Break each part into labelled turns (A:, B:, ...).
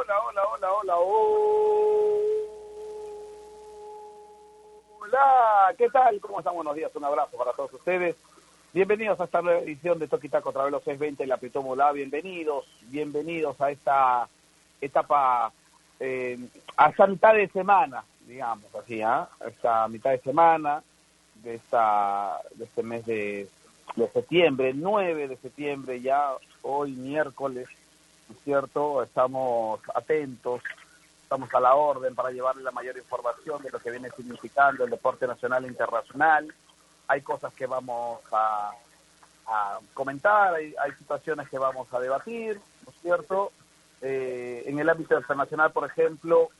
A: hola, hola, hola, hola, hola. ¿Qué tal? ¿Cómo están? Buenos días, un abrazo para todos ustedes. Bienvenidos a esta nueva edición de Toki Taco los 620 y la Pitomolá. Bienvenidos, bienvenidos a esta etapa, eh, a esta mitad de semana, digamos así, ¿ah? Esta mitad de semana de, esta, de este mes de de septiembre, 9 de septiembre, ya hoy miércoles, ¿no es cierto? Estamos atentos, estamos a la orden para llevarle la mayor información de lo que viene significando el deporte nacional e internacional. Hay cosas que vamos a, comentar, hay, situaciones que vamos a debatir, ¿no es cierto? Eh, en el ámbito internacional, por ejemplo,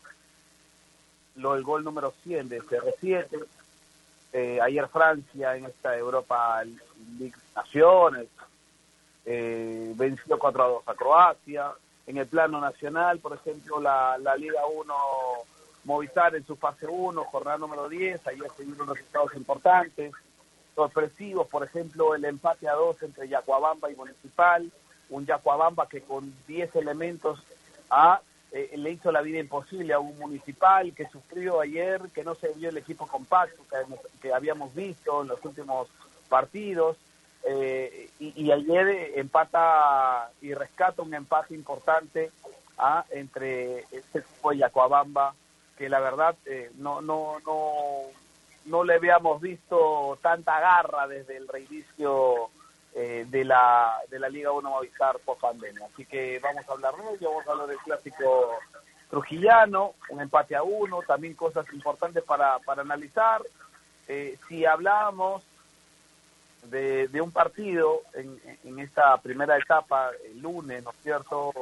A: lo del gol número 100 de CR7, eh, ayer Francia en esta Europa League Naciones eh, venció 4 a 2 a Croacia. En el plano nacional, por ejemplo, la, la Liga 1 Movistar en su fase 1, jornada número 10, ayer se dieron resultados importantes, sorpresivos, por ejemplo, el empate a 2 entre Yacuabamba y Municipal, un Yacuabamba que con 10 elementos a eh, le hizo la vida imposible a un municipal que sufrió ayer, que no se vio el equipo compacto que, habíamos visto en los últimos partidos. Eh, y, ayer empata y rescata un empate importante ¿ah? entre este equipo de que la verdad eh, no, no, no, no le habíamos visto tanta garra desde el reinicio eh, de, la, de la Liga 1 Movistar post pandemia. Así que vamos a hablar de vamos a hablar del clásico trujillano, un empate a uno, también cosas importantes para, para analizar. Eh, si hablamos de, de un partido en, en esta primera etapa, el lunes, ¿no es cierto?,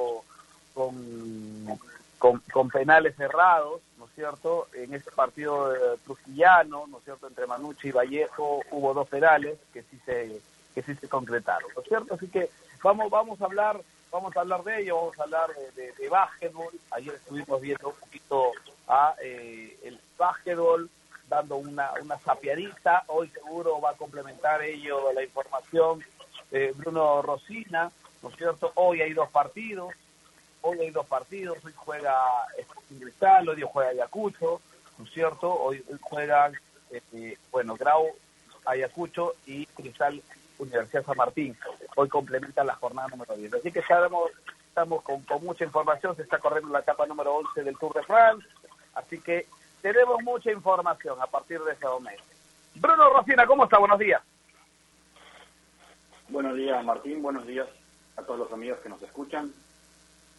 A: con, con, con, penales cerrados, ¿no es cierto? En ese partido trujillano, ¿no es cierto?, entre Manucci y Vallejo hubo dos penales que sí se que sí se concretaron, ¿no es cierto? Así que vamos, vamos a hablar, vamos a hablar de ello, vamos a hablar de, de, básquetbol. Ayer estuvimos viendo un poquito a eh, el básquetbol, dando una, una sapiadita. Hoy seguro va a complementar ello la información de Bruno Rosina, ¿no es cierto? Hoy hay dos partidos, hoy hay dos partidos, hoy juega Sporting Cristal, hoy juega Ayacucho, ¿no es cierto? Hoy, juegan, eh, bueno, Grau, Ayacucho y Cristal Universidad San Martín. Hoy complementa la jornada número 10. Así que estamos, estamos con, mucha información, se está corriendo la etapa número 11 del Tour de France, así que tenemos mucha información a partir de ese momento. Bruno Rocina, ¿cómo está? Buenos días.
B: Buenos días, Martín. Buenos días a todos los amigos que nos escuchan.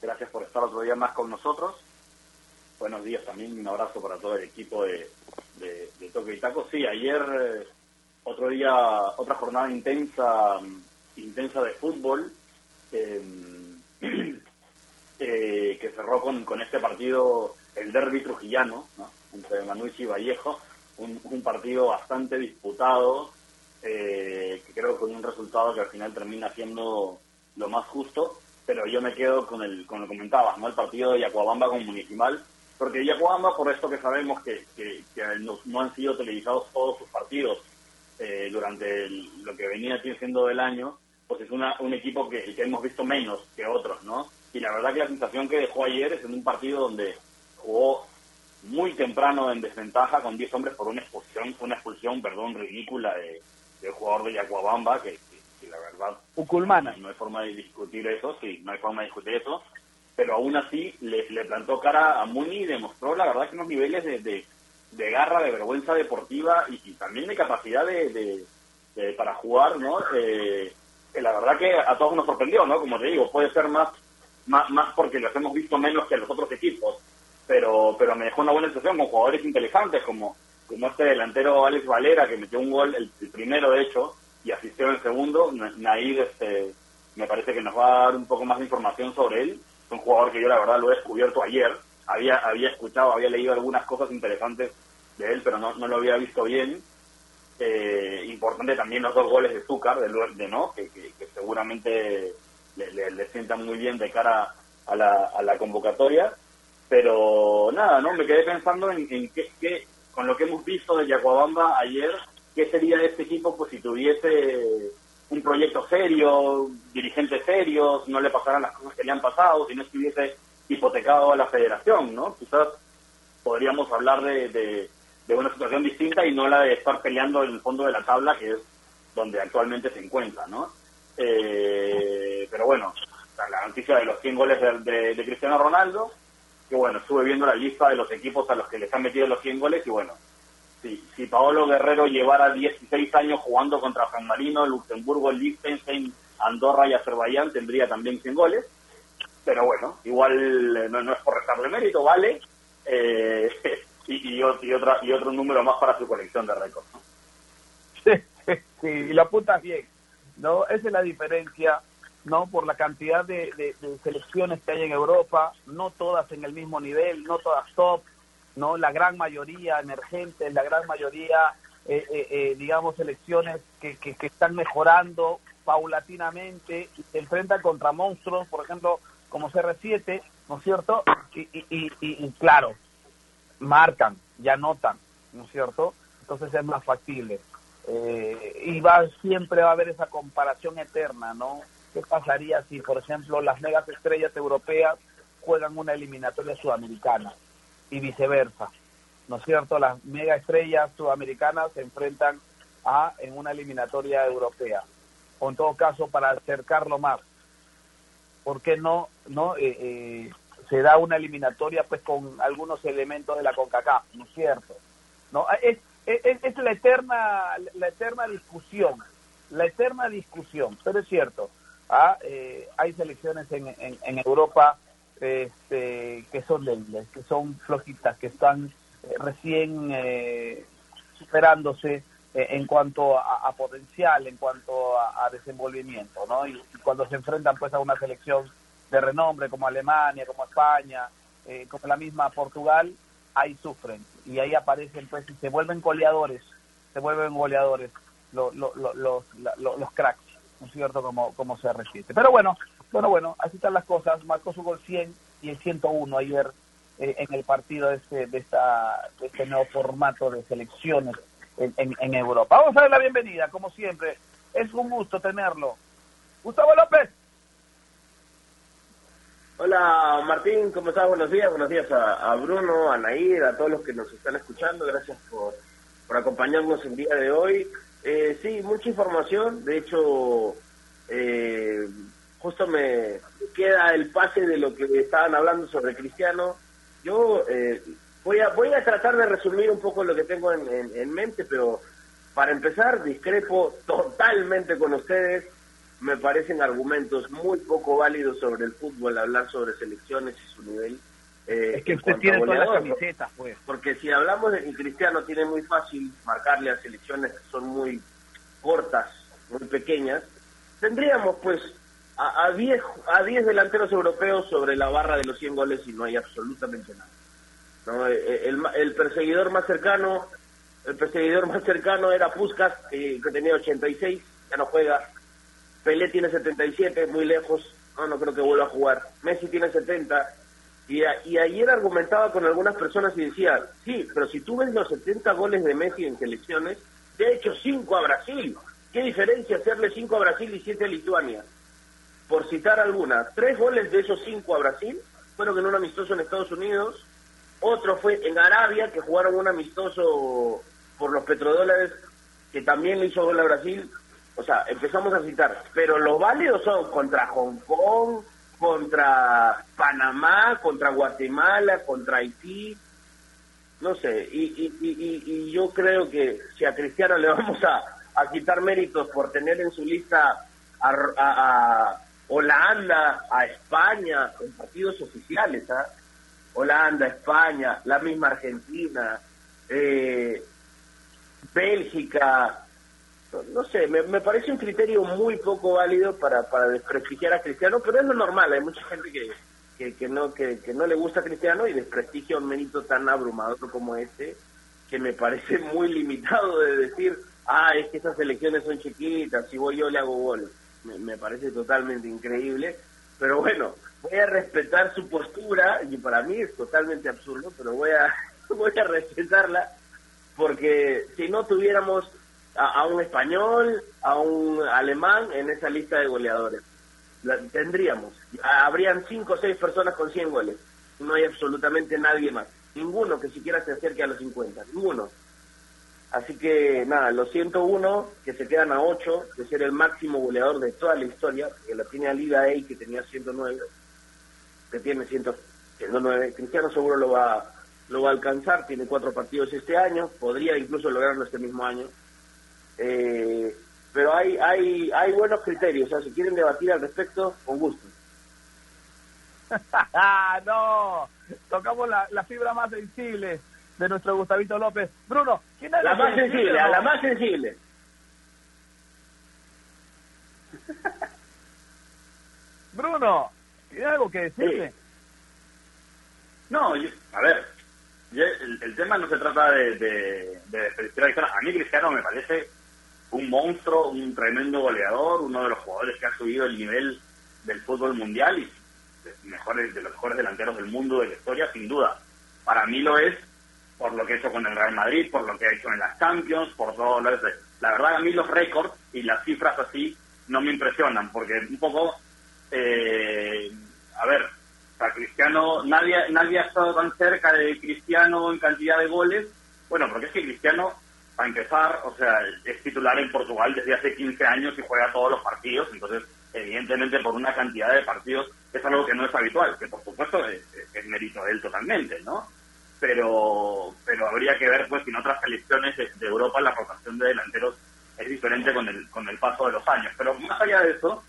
B: Gracias por estar otro día más con nosotros. Buenos días también, un abrazo para todo el equipo de, de, de Toque y Taco. Sí, ayer eh, otro día, otra jornada intensa, intensa de fútbol, eh, cerró con, con este partido, el derby trujillano, entre Manucci y Vallejo, un, partido bastante disputado, eh, que creo con un resultado que al final termina siendo lo más justo, pero yo me quedo con el, con lo que comentabas, ¿no? el partido de Yacuabamba con Municipal, porque Yacuabamba, por esto que sabemos que, que, no han sido televisados todos sus partidos, eh, durante lo que venía siendo del año, pues es una, un equipo que, que, hemos visto menos que otros, ¿no? Y la verdad que la sensación que dejó ayer es en un partido donde jugó muy temprano en desventaja con 10 hombres por una expulsión, una expulsión, perdón, ridícula de, del jugador de Yacuabamba, que, que, la verdad
A: Uculmana.
B: no hay forma de discutir eso, sí, no hay forma de discutir eso, pero aún así le, le plantó cara a Muni y demostró la verdad que unos niveles de de garra, de vergüenza deportiva y, también de capacidad de, para jugar, ¿no? Eh, la verdad que a todos nos sorprendió, ¿no? Como te digo, puede ser más, más, más porque los hemos visto menos que los otros equipos, pero, pero me dejó una buena sensación con jugadores inteligentes como, como este delantero Alex Valera que metió un gol, el, primero de hecho, y asistió en el segundo. Naid, este, me parece que nos va a dar un poco más de información sobre él. Es un jugador que yo la verdad lo he descubierto ayer había, había escuchado, había leído algunas cosas interesantes de él, pero no, no lo había visto bien. Eh, importante también los dos goles de Zúcar, de, de no, que, que, seguramente le, le, sientan muy bien de cara a la, a la convocatoria. Pero nada, no me quedé pensando en, en qué, con lo que hemos visto de Yacuabamba ayer, qué sería de este equipo pues si tuviese un, proyecto serio, dirigentes serios, no le pasaran las cosas que le han pasado, si no estuviese hipotecado a la federación, ¿no? Quizás podríamos hablar de, de, una situación distinta y no la de estar peleando en el fondo de la tabla, que es donde actualmente se encuentra, ¿no? Eh, pero bueno, la noticia de los 100 goles de, de, Cristiano Ronaldo, que bueno, estuve viendo la lista de los equipos a los que les han metido los 100 goles y bueno, si, si Paolo Guerrero llevara 16 años jugando contra San Marino, Luxemburgo, Liechtenstein, Andorra y Azerbaiyán, tendría también 100 goles. Pero bueno, igual eh, no, es por restarle mérito, vale. Eh, y, y, otra, y otro número más para su colección de récords.
A: Sí, sí, y lo apuntas bien. ¿no? Esa es la diferencia, ¿no? Por la cantidad de, de, selecciones que hay en Europa, no todas en el mismo nivel, no todas top, ¿no? La gran mayoría emergentes, la gran mayoría, eh, eh, eh, digamos, selecciones que, que, están mejorando paulatinamente y se enfrentan contra monstruos, por ejemplo, como CR7, ¿no es cierto? Y, y, y, claro, marcan, ya notan, ¿no es cierto? Entonces es más factible. y va siempre va a haber esa comparación eterna, ¿no? ¿Qué pasaría si, por ejemplo, las megas estrellas europeas juegan una eliminatoria sudamericana? y viceversa. ¿No es cierto? Las mega estrellas sudamericanas se enfrentan a en una eliminatoria europea. O en todo caso, para acercarlo más, ¿por qué no, no eh, eh, se da una eliminatoria pues con algunos elementos de la CONCACAF? ¿No es cierto? ¿No? Es, es, es la eterna la eterna discusión, la eterna discusión, pero es cierto, ¿ah? eh, hay selecciones en, en, en Europa este, que son débiles, que son flojitas, que están eh, recién eh, superándose eh, en cuanto a, potencial, en cuanto a, desenvolvimiento, ¿no? Y, cuando se enfrentan pues a una selección de renombre como Alemania, como España, como la misma Portugal, ahí sufren y ahí aparecen pues y se vuelven goleadores, se vuelven goleadores los, los, los, los cracks, ¿no cierto? Como, como se resiste. Pero bueno, bueno, bueno, así están las cosas. Marcó su gol 100 y el 101 ayer eh, en el partido de este, de, esta, de este nuevo formato de selecciones en, en, Europa. Vamos a dar la bienvenida, como siempre. Es un gusto tenerlo. Gustavo López.
C: Hola Martín, ¿cómo estás? Buenos días, buenos días a, Bruno, a Nair, a todos los que nos están escuchando. Gracias por, por acompañarnos el día de hoy. Eh, sí, mucha información. De hecho, eh, justo me queda el pase de lo que estaban hablando sobre Cristiano. Yo eh, voy a voy a tratar de resumir un poco lo que tengo en, en, mente, pero para empezar discrepo totalmente con ustedes. Me parecen argumentos muy poco válidos sobre el fútbol, hablar sobre selecciones y su nivel.
A: Eh, es que usted tiene todas las camisetas, pues.
C: Porque si hablamos de que Cristiano tiene muy fácil marcarle a selecciones que son muy cortas, muy pequeñas, tendríamos pues a 10 a diez delanteros europeos sobre la barra de los 100 goles y no hay absolutamente nada. ¿no? Eh, eh, el, el, perseguidor más cercano el perseguidor más cercano era Puskas, que, tenía 86, ya no juega. Pelé tiene 77, muy lejos, no, no creo que vuelva a jugar. Messi tiene 70. Y, y ayer argumentaba con algunas personas y decía, sí, pero si tú ves los 70 goles de Messi en selecciones, te ha hecho 5 a Brasil. ¿Qué diferencia hacerle 5 a Brasil y 7 a Lituania? por citar alguna, tres goles de esos cinco a Brasil fueron en un amistoso en Estados Unidos, otro fue en Arabia, que jugaron un amistoso por los petrodólares, que también le hizo gol a Brasil. O sea, empezamos a citar, pero los válidos son contra Hong Kong, contra Panamá, contra Guatemala, contra Haití, no sé, y, y, y, yo creo que si a Cristiano le vamos a, a quitar méritos por tener en su lista a, Holanda, a España, en partidos oficiales, ¿ah? Holanda, España, la misma Argentina, eh, Bélgica, no sé, me, parece un criterio muy poco válido para, para desprestigiar a Cristiano, pero es lo normal, hay mucha gente que, que, no, que, que no le gusta a Cristiano y desprestigia un mérito tan abrumador como este, que me parece muy limitado de decir, ah, es que esas elecciones son chiquitas, si voy yo le hago gol me, parece totalmente increíble, pero bueno, voy a respetar su postura, y para mí es totalmente absurdo, pero voy a, voy a respetarla, porque si no tuviéramos a, un español, a un alemán en esa lista de goleadores. tendríamos. Habrían cinco o seis personas con 100 goles. No hay absolutamente nadie más. Ninguno que siquiera se acerque a los 50. Ninguno. Así que nada, los 101 que se quedan a 8 de ser el máximo goleador de toda la historia, que la tiene Liga A que tenía 109, que tiene 109. Cristiano seguro lo va, lo va a alcanzar, tiene cuatro partidos este año, podría incluso lograrlo este mismo año. Eh, pero hay, hay, hay buenos criterios, o sea, si quieren debatir al respecto, con gusto.
A: no, tocamos la, la fibra más sensible de nuestro Gustavito López. Bruno,
C: ¿quién es la más sensible? A la más sensible.
A: Bruno, ¿tiene algo que decirle?
B: No, a ver, el, tema no se trata de, de, de, A mí Cristiano me parece un monstruo, un tremendo goleador, uno de los jugadores que ha subido el nivel del fútbol mundial y mejores, de los mejores delanteros del mundo de la historia, sin duda. Para mí lo es por lo que ha hecho con el Real Madrid, por lo que ha hecho en las Champions, por todo lo que La verdad a mí los récords y las cifras así no me impresionan, porque un poco, eh, a ver, para Cristiano, nadie, nadie ha estado tan cerca de Cristiano en cantidad de goles, bueno, porque es que Cristiano para empezar, o sea, es titular en Portugal desde hace 15 años y juega todos los partidos, entonces, evidentemente, por una cantidad de partidos es algo que no es habitual, que por supuesto es, mérito de él totalmente, ¿no? Pero, pero habría que ver, pues, si en otras selecciones de, Europa la rotación de delanteros es diferente con el, con el paso de los años. Pero más allá de eso,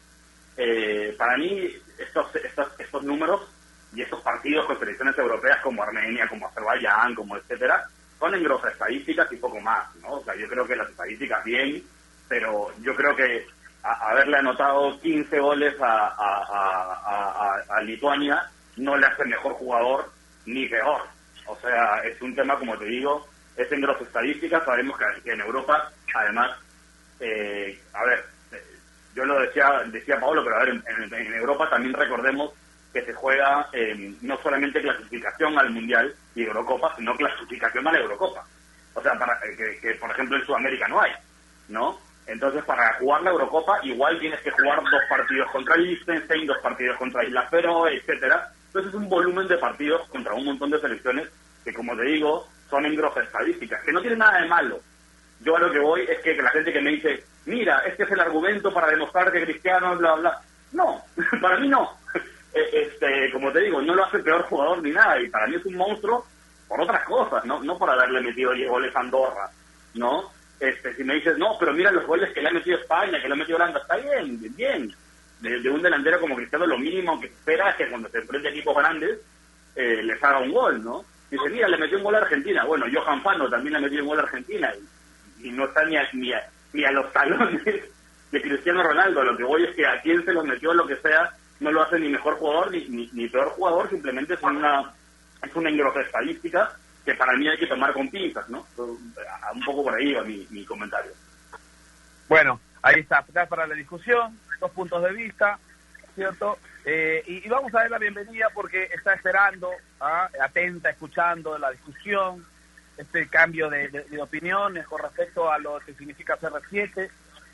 B: eh, para mí, estos, estos, estos números y estos partidos con selecciones europeas como Armenia, como Azerbaiyán, como etcétera, son en grosas estadísticas y poco más, ¿no? O sea, yo creo que las estadísticas bien, pero yo creo que haberle anotado 15 goles a, a, Lituania no le hace mejor jugador ni peor. O sea, es un tema, como te digo, es en grosas estadísticas. Sabemos que, en Europa, además, eh, a ver, eh, yo lo decía, decía Pablo, pero a ver, en Europa también recordemos que se juega eh, no solamente clasificación al Mundial y Eurocopa, sino clasificación a la Eurocopa. O sea, para, eh, que, por ejemplo en Sudamérica no hay, ¿no? Entonces, para jugar la Eurocopa, igual tienes que jugar dos partidos contra Liechtenstein, dos partidos contra Isla Feroe, etcétera. Entonces, es un volumen de partidos contra un montón de selecciones que, como te digo, son en grosas estadísticas, que no tienen nada de malo. Yo a lo que voy es que la gente que me dice, mira, este es el argumento para demostrar que Cristiano, bla, bla. No, para mí no. Eh, este, como te digo, no lo hace peor jugador ni nada, y para mí es un monstruo por otras cosas, no, no por haberle metido 10 goles a Andorra, ¿no? Este, si me dices, no, pero mira los goles que le ha metido España, que le ha metido Holanda, está bien, bien. De, un delantero como Cristiano, lo mínimo que espera es que cuando se enfrente a equipos grandes, eh, les haga un gol, ¿no? Dice, mira, le metió un gol a Argentina. Bueno, Johan Fano también le ha metido un gol a Argentina y, no está ni a, ni, ni a los talones de Cristiano Ronaldo. Lo que voy es que a quien se los metió, lo que sea, no lo hace ni mejor jugador ni, ni, peor jugador, simplemente es una, es una engrosa estadística que para mí hay que tomar con pinzas, ¿no? Un poco por ahí va mi, mi comentario.
A: Bueno, ahí está, para la discusión, dos puntos de vista, ¿cierto? Eh, y, vamos a dar la bienvenida porque está esperando, ¿ah? atenta, escuchando la discusión, este cambio de, de, de opiniones con respecto a lo que significa CR7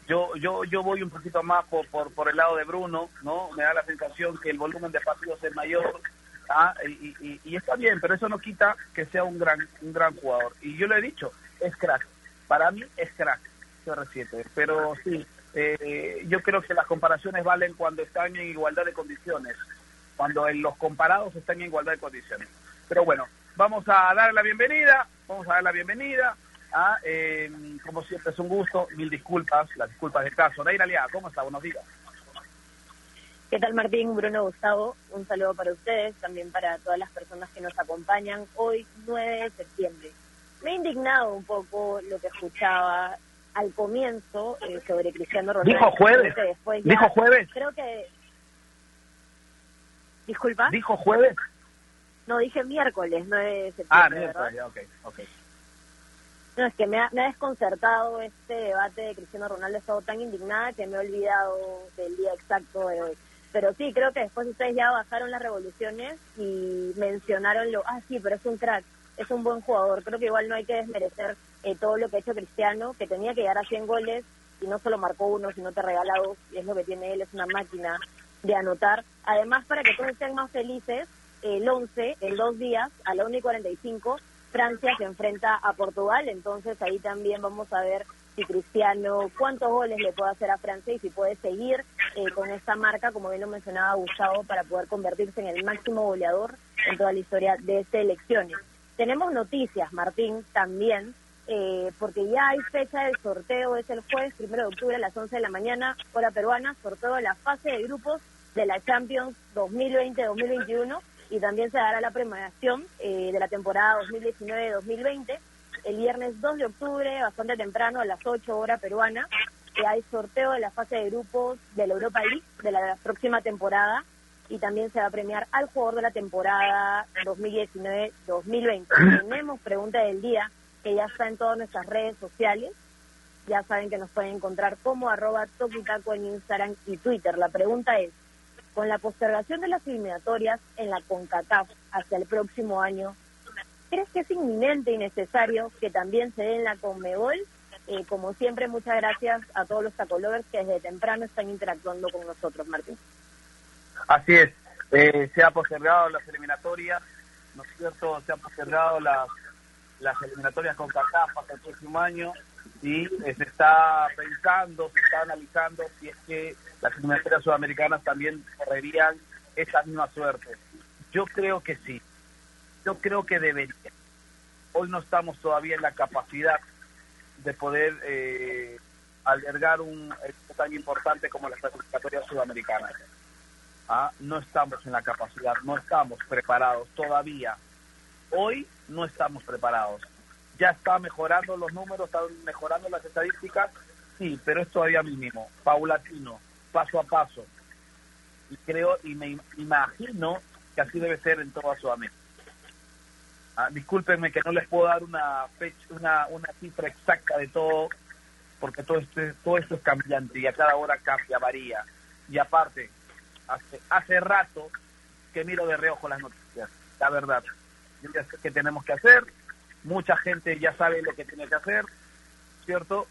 A: yo, yo, yo voy un poquito más por, por, por el lado de Bruno, ¿no? Me da la sensación que el volumen de partidos es mayor, ¿ah? y, y, está bien, pero eso no quita que sea un gran, un gran jugador. Y yo lo he dicho, es crack. Para mí es crack, CR7. Pero sí, eh, yo creo que las comparaciones valen cuando están en igualdad de condiciones, cuando en los comparados están en igualdad de condiciones. Pero bueno, vamos a dar la bienvenida, vamos a dar la bienvenida Ah, eh, como siempre es un gusto, mil disculpas, las disculpas del caso. Naira Aliada, ¿cómo está? Buenos días.
D: ¿Qué tal Martín, Bruno, Gustavo? Un saludo para ustedes, también para todas las personas que nos acompañan hoy, 9 de septiembre. Me ha indignado un poco lo que escuchaba al comienzo eh, sobre Cristiano Ronaldo.
A: Dijo jueves. Dijo jueves.
D: Creo que... Disculpa.
A: Dijo jueves.
D: No, dije miércoles, 9 de septiembre.
A: Ah, miércoles, ok, ok.
D: No, es que me ha, desconcertado este debate de Cristiano Ronaldo. He estado tan indignada que me he olvidado del día exacto de hoy. Pero sí, creo que después ustedes ya bajaron las revoluciones y mencionaron lo, ah, sí, pero es un crack. es un buen jugador. Creo que igual no hay que desmerecer eh, todo lo que ha hecho Cristiano, que tenía que llegar a 100 goles y no solo marcó uno, sino te regala dos, y es lo que tiene él, es una máquina de anotar. Además, para que todos estén más felices, el 11, en dos días, a la 1 y 45, Francia se enfrenta a Portugal, entonces ahí también vamos a ver si Cristiano, cuántos goles le puede hacer a Francia y si puede seguir eh, con esta marca, como bien lo mencionaba Gustavo, para poder convertirse en el máximo goleador en toda la historia de selecciones. Tenemos noticias, Martín, también, eh, porque ya hay fecha del sorteo, es el jueves, primero de octubre a las 11 de la mañana, hora peruana, sorteo de la fase de grupos de la Champions 2020-2021 y también se dará la premiación eh, de la temporada 2019-2020 el viernes 2 de octubre, bastante temprano, a las 8 horas peruana, que hay sorteo de la fase de grupos de la Europa League de la próxima temporada y también se va a premiar al jugador de la temporada 2019-2020. Tenemos pregunta del día que ya está en todas nuestras redes sociales. Ya saben que nos pueden encontrar como arroba toquitaco en Instagram y Twitter. La pregunta es, con la postergación de las eliminatorias en la CONCACAF hasta el próximo año, ¿Crees que es inminente y necesario que también se dé en la Conmebol? Eh, como siempre, muchas gracias a todos los tacolovers que desde temprano están interactuando con nosotros, Martín.
A: Así es, eh, se han postergado las eliminatorias, ¿no es cierto? Se han postergado las, las eliminatorias con CACAF hasta el próximo año y se está pensando, se está analizando si es que las eliminatorias sudamericanas también correrían esa misma suerte. Yo creo que sí, yo creo que debería. Hoy no estamos todavía en la capacidad de poder eh, albergar un evento tan importante como las clasificatorias sudamericanas. ¿Ah? No estamos en la capacidad, no estamos preparados todavía. Hoy no estamos preparados. Ya está mejorando los números, están mejorando las estadísticas, sí, pero es todavía mínimo, paulatino, paso a paso. Y creo y me imagino que así debe ser en toda Sudamérica. Ah, discúlpenme que no les puedo dar una fecha, una, una cifra exacta de todo, porque todo esto, todo esto es cambiante y a cada hora cambia, varía. Y aparte, hace, hace rato que miro de reojo las noticias, la verdad. Yo sé qué tenemos que hacer, mucha gente ya sabe lo que tiene que hacer, ¿cierto?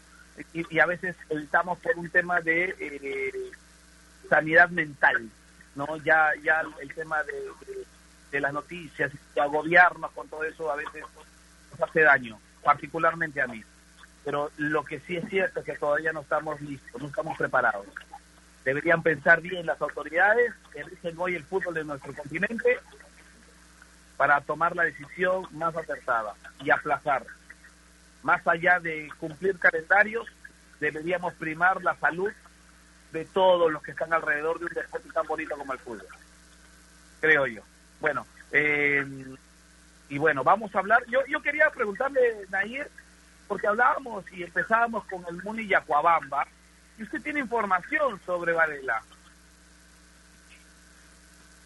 A: Y, a veces estamos por un tema de eh, sanidad mental, ¿no? Ya, ya el tema de de las noticias y agobiarnos con todo eso a veces nos hace daño, particularmente a mí. Pero lo que sí es cierto es que todavía no estamos listos, no estamos preparados. Deberían pensar bien las autoridades que rigen hoy el fútbol de nuestro continente para tomar la decisión más acertada y aplazar. Más allá de cumplir calendarios, deberíamos primar la salud de todos los que están alrededor de un deporte tan bonito como el fútbol. Creo yo. Bueno, eh, y bueno, vamos a hablar. Yo, yo quería preguntarle, Nair, porque hablábamos y empezábamos con el Muni Yacuabamba, y usted tiene información sobre Varela.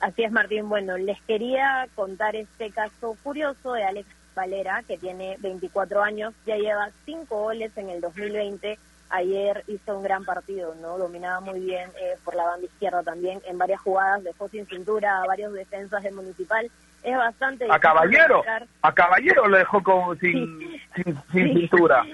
D: Así es, Martín. Bueno, les quería contar este caso curioso de Alex Valera, que tiene 24 años, ya lleva 5 goles en el 2020 ayer hizo un gran partido, ¿no? Dominaba muy bien eh, por la banda izquierda también, en varias jugadas, dejó sin cintura a varios defensas del Municipal. Es bastante
A: A Caballero, a Caballero lo dejó como sin, sin, cintura.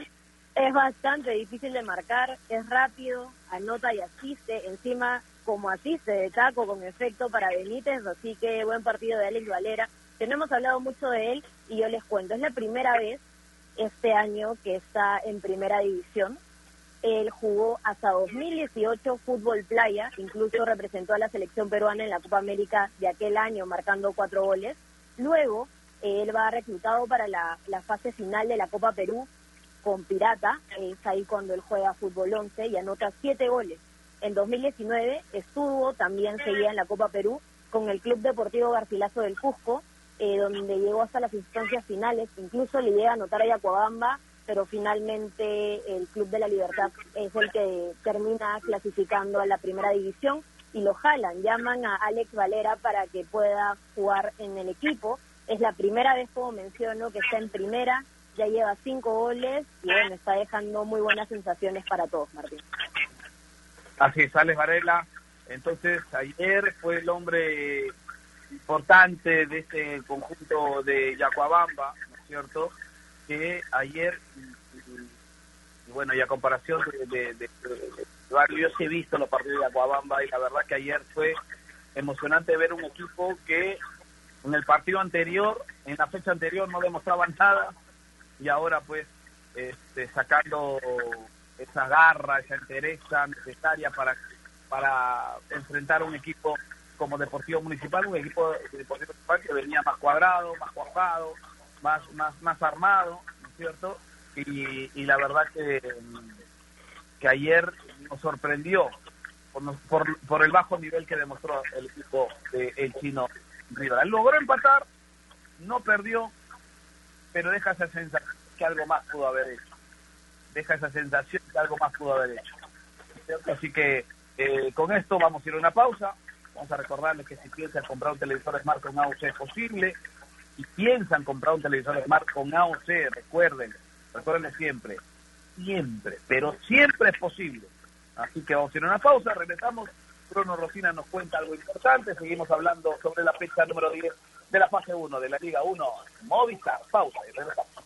D: Es bastante difícil de marcar, es rápido, anota y asiste, encima como asiste de taco con efecto para Benítez, así que buen partido de Alex Valera, que no hemos hablado mucho de él y yo les cuento, es la primera vez este año que está en primera división, él jugó hasta 2018 fútbol playa, incluso representó a la selección peruana en la Copa América de aquel año, marcando cuatro goles. Luego, él va reclutado para la, fase final de la Copa Perú con Pirata, es ahí cuando él juega fútbol 11 y anota siete goles. En 2019 estuvo también, seguía en la Copa Perú, con el Club Deportivo Garcilaso del Cusco, eh, donde llegó hasta las instancias finales, incluso le llega a anotar a Yacuabamba pero finalmente el Club de la Libertad es el que termina clasificando a la primera división y lo jalan, llaman a Alex Valera para que pueda jugar en el equipo. Es la primera vez, como menciono, que está en primera, ya lleva cinco goles y bueno, está dejando muy buenas sensaciones para todos, Martín.
A: Así es, Alex Varela. Entonces, ayer fue el hombre importante de este conjunto de Yacuabamba, ¿no es cierto?, que ayer, bueno, y a comparación de, de, yo sí he visto los partidos de Aguabamba y la verdad que ayer fue emocionante ver un equipo que en el partido anterior, en la fecha anterior no demostraban nada y ahora pues este, sacando esa garra, esa entereza necesaria para, para enfrentar un equipo como Deportivo Municipal, un equipo de Deportivo Municipal que venía más cuadrado, más cuajado, más, más, más armado, ¿no es cierto? Y, y la verdad que, que ayer nos sorprendió por, por, por, el bajo nivel que demostró el equipo del el chino Rivera. Logró empatar, no perdió, pero deja esa sensación que algo más pudo haber hecho. Deja esa sensación que algo más pudo haber hecho. Así que eh, con esto vamos a ir a una pausa. Vamos a recordarles que si piensan comprar un televisor Smart con AOC es posible. Si piensan comprar un televisor Smart con AOC, recuerden, recuerden siempre, siempre, pero siempre es posible. Así que vamos a ir a una pausa, regresamos. Bruno Rosina nos cuenta algo importante. Seguimos hablando sobre la fecha número 10 de la fase 1 de la Liga 1 Movistar. Pausa y regresamos.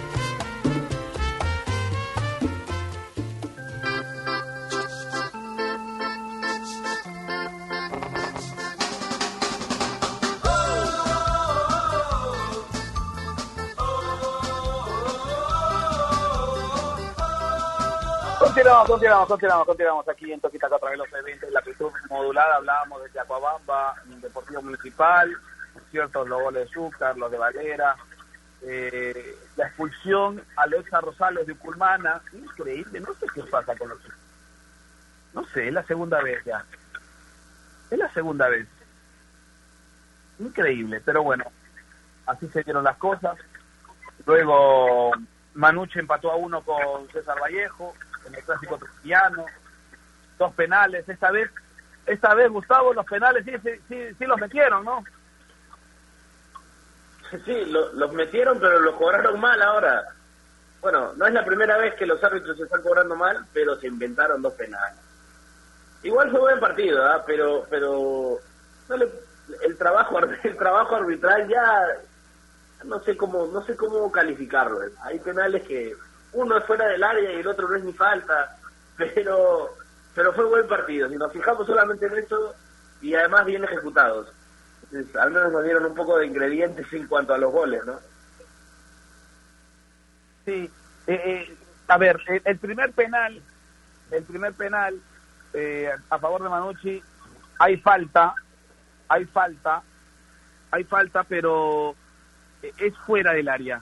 A: Continuamos, continuamos, continuamos, continuamos aquí en Toquitaco a través de los eventos de la actitud modulada. Hablábamos de Yacuabamba, Deportivo Municipal, ciertos los goles de Zúcar, los de Valera, eh, la expulsión a Alexa Rosales de Uculmana. Increíble, no sé qué pasa con los. No sé, es la segunda vez ya. Es la segunda vez. Increíble, pero bueno, así se dieron las cosas. Luego Manuche empató a uno con César Vallejo en el clásico cristiano, dos penales, esta vez, esta vez Gustavo, los penales sí, sí, sí, sí los metieron, ¿no?
C: Sí, lo, los metieron, pero los cobraron mal ahora. Bueno, no es la primera vez que los árbitros se están cobrando mal, pero se inventaron dos penales. Igual fue buen partido, ¿ah? pero pero no le, el trabajo el trabajo arbitral ya no sé cómo no sé cómo calificarlo. Hay penales que uno es fuera del área y el otro no es ni falta, pero pero fue buen partido. Si nos fijamos solamente en eso y además bien ejecutados. Entonces, al menos nos dieron un poco de ingredientes en cuanto a los goles, ¿no?
A: Sí, eh, eh, a ver, el, el, primer penal, el primer penal eh, a favor de Manucci, hay falta, hay falta, hay falta, pero es fuera del área.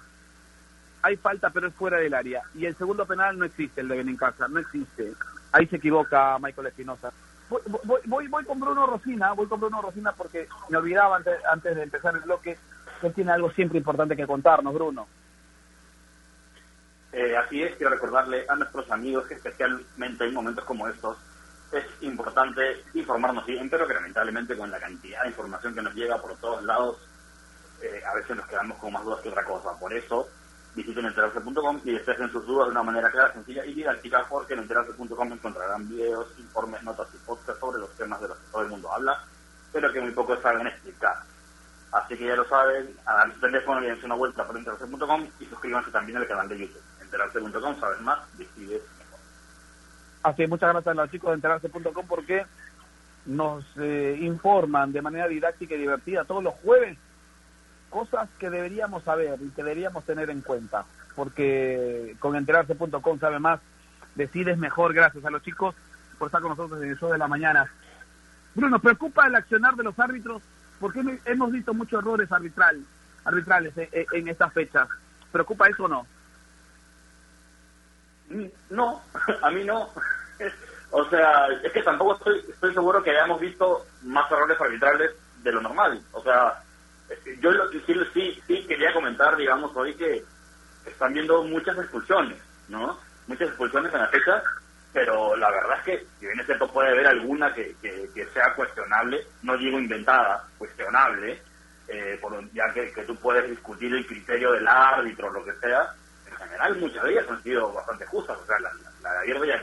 A: Hay falta, pero es fuera del área. Y el segundo penal no existe, el de Benincasa, no existe. Ahí se equivoca Michael Espinosa. Voy, voy, voy, con Bruno Rosina, voy con Bruno Rosina porque me olvidaba antes, antes de empezar el bloque que él tiene algo siempre importante que contarnos, Bruno.
B: Eh, así es, quiero recordarle a nuestros amigos que especialmente en momentos como estos es importante informarnos bien, pero que lamentablemente con la cantidad de información que nos llega por todos lados, eh, a veces nos quedamos con más dudas que otra cosa. Por eso, visiten enterarse.com y despejen sus dudas de una manera clara, sencilla y didáctica, porque en enterarse.com encontrarán videos, informes, notas y podcasts sobre los temas de los que todo el mundo habla, pero que muy pocos saben explicar. Así que ya lo saben, hagan su teléfono y dense una vuelta por enterarse.com y suscríbanse también al canal de YouTube. Enterarse.com, saben más, decides mejor.
A: Así, muchas gracias a los chicos de enterarse.com porque nos eh, informan de manera didáctica y divertida todos los jueves cosas que deberíamos saber y que deberíamos tener en cuenta, porque con enterarse.com sabe más, decides mejor, gracias a los chicos por estar con nosotros en el show de la mañana. Bruno, ¿nos preocupa el accionar de los árbitros? Porque hemos visto muchos errores arbitral, arbitrales en, en estas fechas. ¿Preocupa eso o no?
B: No, a mí no. O sea, es que tampoco estoy, estoy seguro que hayamos visto más errores arbitrales de lo normal. O sea, yo lo, sí, sí, sí quería comentar, digamos, hoy que están viendo muchas expulsiones, ¿no? Muchas expulsiones en la fecha, pero la verdad es que, si bien es cierto, puede haber alguna que, que, sea cuestionable, no digo inventada, cuestionable, eh, por, ya que, que tú puedes discutir el criterio del árbitro lo que sea, en general muchas de ellas han sido bastante justas. O sea, la, la, la de ayer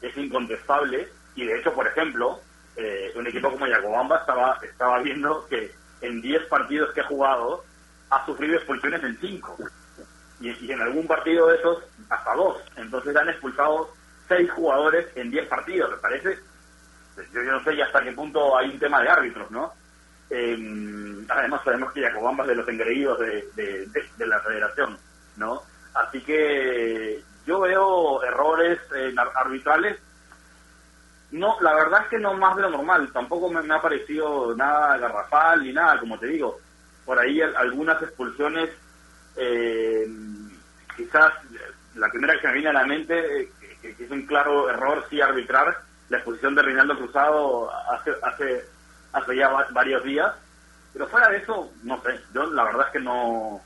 B: es incontestable y de hecho, por ejemplo, eh, un equipo como Yacobamba estaba, estaba viendo que en 10 partidos que ha jugado ha sufrido expulsiones en 5 y, en algún partido de esos hasta 2. Entonces han expulsado 6 jugadores en 10 partidos, ¿me parece? Yo, yo, no sé hasta qué punto hay un tema de árbitros, ¿no? Eh, además sabemos que Yacobamba es de los engreídos de, de, de la federación, ¿no? Así que yo veo errores eh, arbitrales. No, la verdad es que no más de lo normal. Tampoco me, ha parecido nada garrafal ni nada, como te digo. Por ahí algunas expulsiones, eh, quizás la primera que se me viene a la mente, eh, que, es un claro error sí arbitrar, la expulsión de Reinaldo Cruzado hace, hace, hace ya varios días. Pero fuera de eso, no sé, yo la verdad es que no,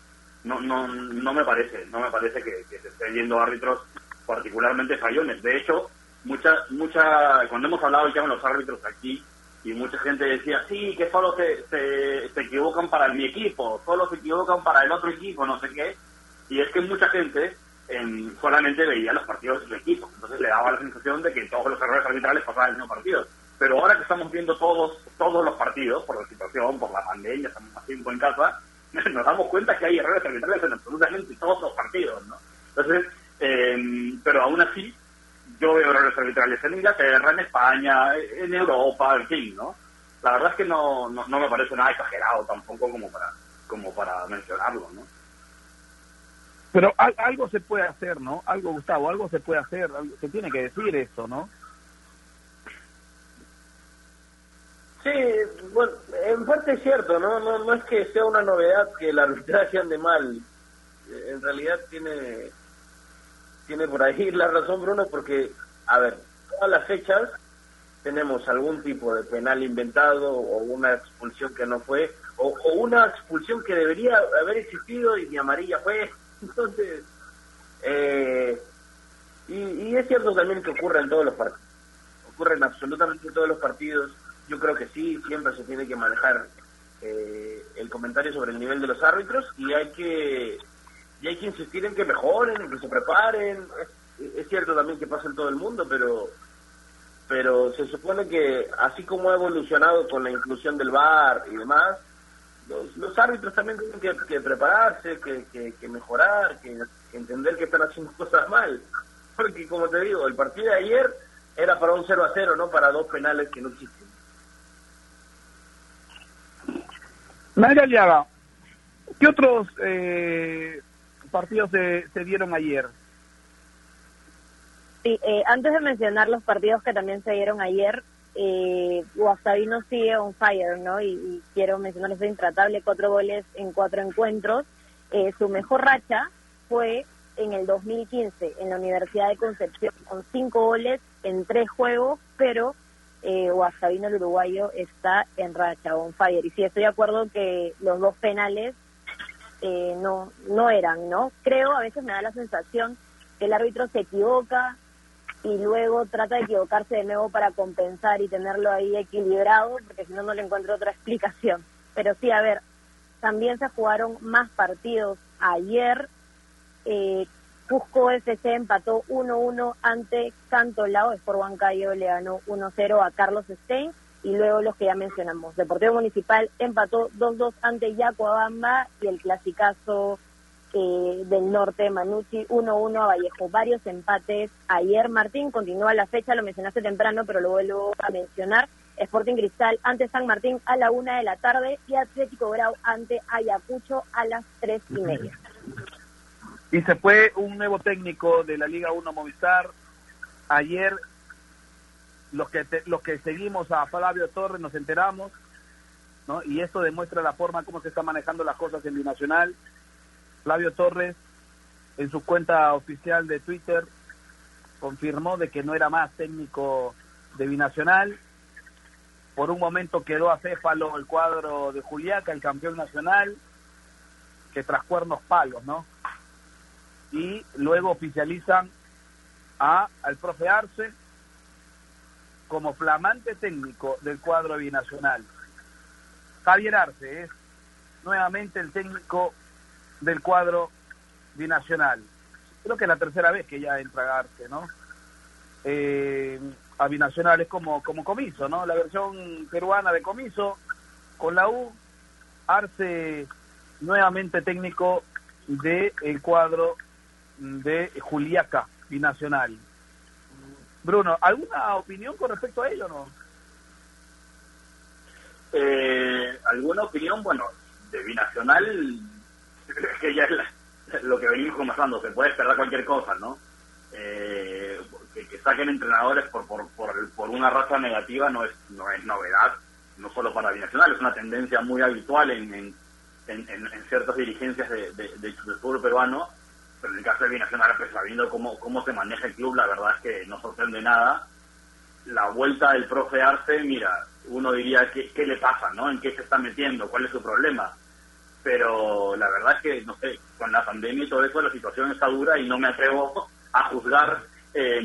B: no, no, no me parece, no me parece que, se esté yendo árbitros particularmente fallones. De hecho, mucha, mucha, cuando hemos hablado ya con los árbitros aquí, y mucha gente decía, sí, que solo se, se, equivocan para mi equipo, solo se equivocan para el otro equipo, no sé qué. Y es que mucha gente en, solamente veía los partidos de su equipo. Entonces le daba la sensación de que todos los errores arbitrales pasaban en el mismo partido. Pero ahora que estamos viendo todos, todos los partidos, por la situación, por la pandemia, estamos más tiempo en casa, nos damos cuenta que hay errores arbitrales en absolutamente todos los partidos, ¿no? Entonces, em, pero aún así, yo veo errores arbitrales en Inglaterra, en España, en Europa, en fin, ¿no? La verdad es que no, no, me parece nada exagerado tampoco como para, como para mencionarlo, ¿no?
A: Pero algo se puede hacer, ¿no? Algo, Gustavo, algo se puede hacer, se tiene que decir eso, ¿no?
C: Sí, bueno, en parte es cierto, ¿no? No, no es que sea una novedad que el arbitraje ande mal. En realidad tiene, tiene por ahí la razón, Bruno, porque, a ver, todas las fechas tenemos algún tipo de penal inventado o una expulsión que no fue, o, una expulsión que debería haber existido y mi amarilla fue. Entonces, eh, y, y es cierto también que ocurre en todos los partidos. Ocurre en absolutamente todos los partidos yo creo que sí, siempre se tiene que manejar eh, el comentario sobre el nivel de los árbitros y hay que y hay que insistir en que mejoren, en que se preparen. Es, cierto también que pasa en todo el mundo, pero pero se supone que así como ha evolucionado con la inclusión del VAR y demás, los, árbitros también tienen que, prepararse, que, que, mejorar, que, entender que están haciendo cosas mal. Porque como te digo, el partido de ayer era para un 0 a 0, no para dos penales que no existen.
A: Mayra Aliaga, ¿qué otros eh, partidos se, se, dieron ayer?
D: Sí, eh, antes de mencionar los partidos que también se dieron ayer, eh, Guastavino sigue on fire, ¿no? Y, quiero mencionar ese intratable, cuatro goles en cuatro encuentros. Eh, su mejor racha fue en el 2015 en la Universidad de Concepción con cinco goles en tres juegos, pero eh, Guastavino el uruguayo está en racha, on fire. Y sí, estoy de acuerdo que los dos penales eh, no, no eran, ¿no? Creo, a veces me da la sensación que el árbitro se equivoca y luego trata de equivocarse de nuevo para compensar y tenerlo ahí equilibrado, porque si no, no le encuentro otra explicación. Pero sí, a ver, también se jugaron más partidos ayer. Eh, Cusco FC empató 1-1 ante Cantolao, por Huancayo le ganó 1-0 a Carlos Stein y luego los que ya mencionamos. Deportivo Municipal empató 2-2 ante Yacuabamba y el clasicazo eh, del norte Manucci 1-1 a Vallejo. Varios empates ayer. Martín continúa la fecha, lo mencionaste temprano, pero lo vuelvo a mencionar. Sporting Cristal ante San Martín a la una de la tarde y Atlético Grau ante Ayacucho a las tres y media.
A: Y se fue un nuevo técnico de la Liga 1 Movistar. Ayer los que los que seguimos a Flavio Torres nos enteramos, ¿no? Y esto demuestra la forma como se están manejando las cosas en Binacional. Flavio Torres en su cuenta oficial de Twitter confirmó de que no era más técnico de Binacional. Por un momento quedó acéfalo el cuadro de Juliaca, el campeón nacional, que tras cuernos palos, ¿no? Y luego oficializan a al profe Arce como flamante técnico del cuadro binacional. Javier Arce es nuevamente el técnico del cuadro binacional. Creo que es la tercera vez que ya entra Arce, ¿no? Eh, a binacional es como, como comiso, ¿no? La versión peruana de comiso con la U. Arce nuevamente técnico del el cuadro de Juliaca binacional. Bruno, ¿alguna opinión con respecto a ello o no?
B: Eh, ¿Alguna opinión? Bueno, de binacional, es que ya es lo que venimos conversando, se puede esperar cualquier cosa, ¿no? Eh, que, saquen entrenadores por, por, por, por, una raza negativa no es, no es novedad, no solo para binacional, es una tendencia muy habitual en, en, en, ciertas dirigencias de, de, del fútbol peruano pero en el caso de Binacional, pues sabiendo cómo, cómo se maneja el club, la verdad es que no sorprende nada. La vuelta del profe Arce, mira, uno diría, ¿qué, qué le pasa? ¿no? ¿En qué se está metiendo? ¿Cuál es su problema? Pero la verdad es que, no sé, con la pandemia y todo eso, la situación está dura y no me atrevo a juzgar eh,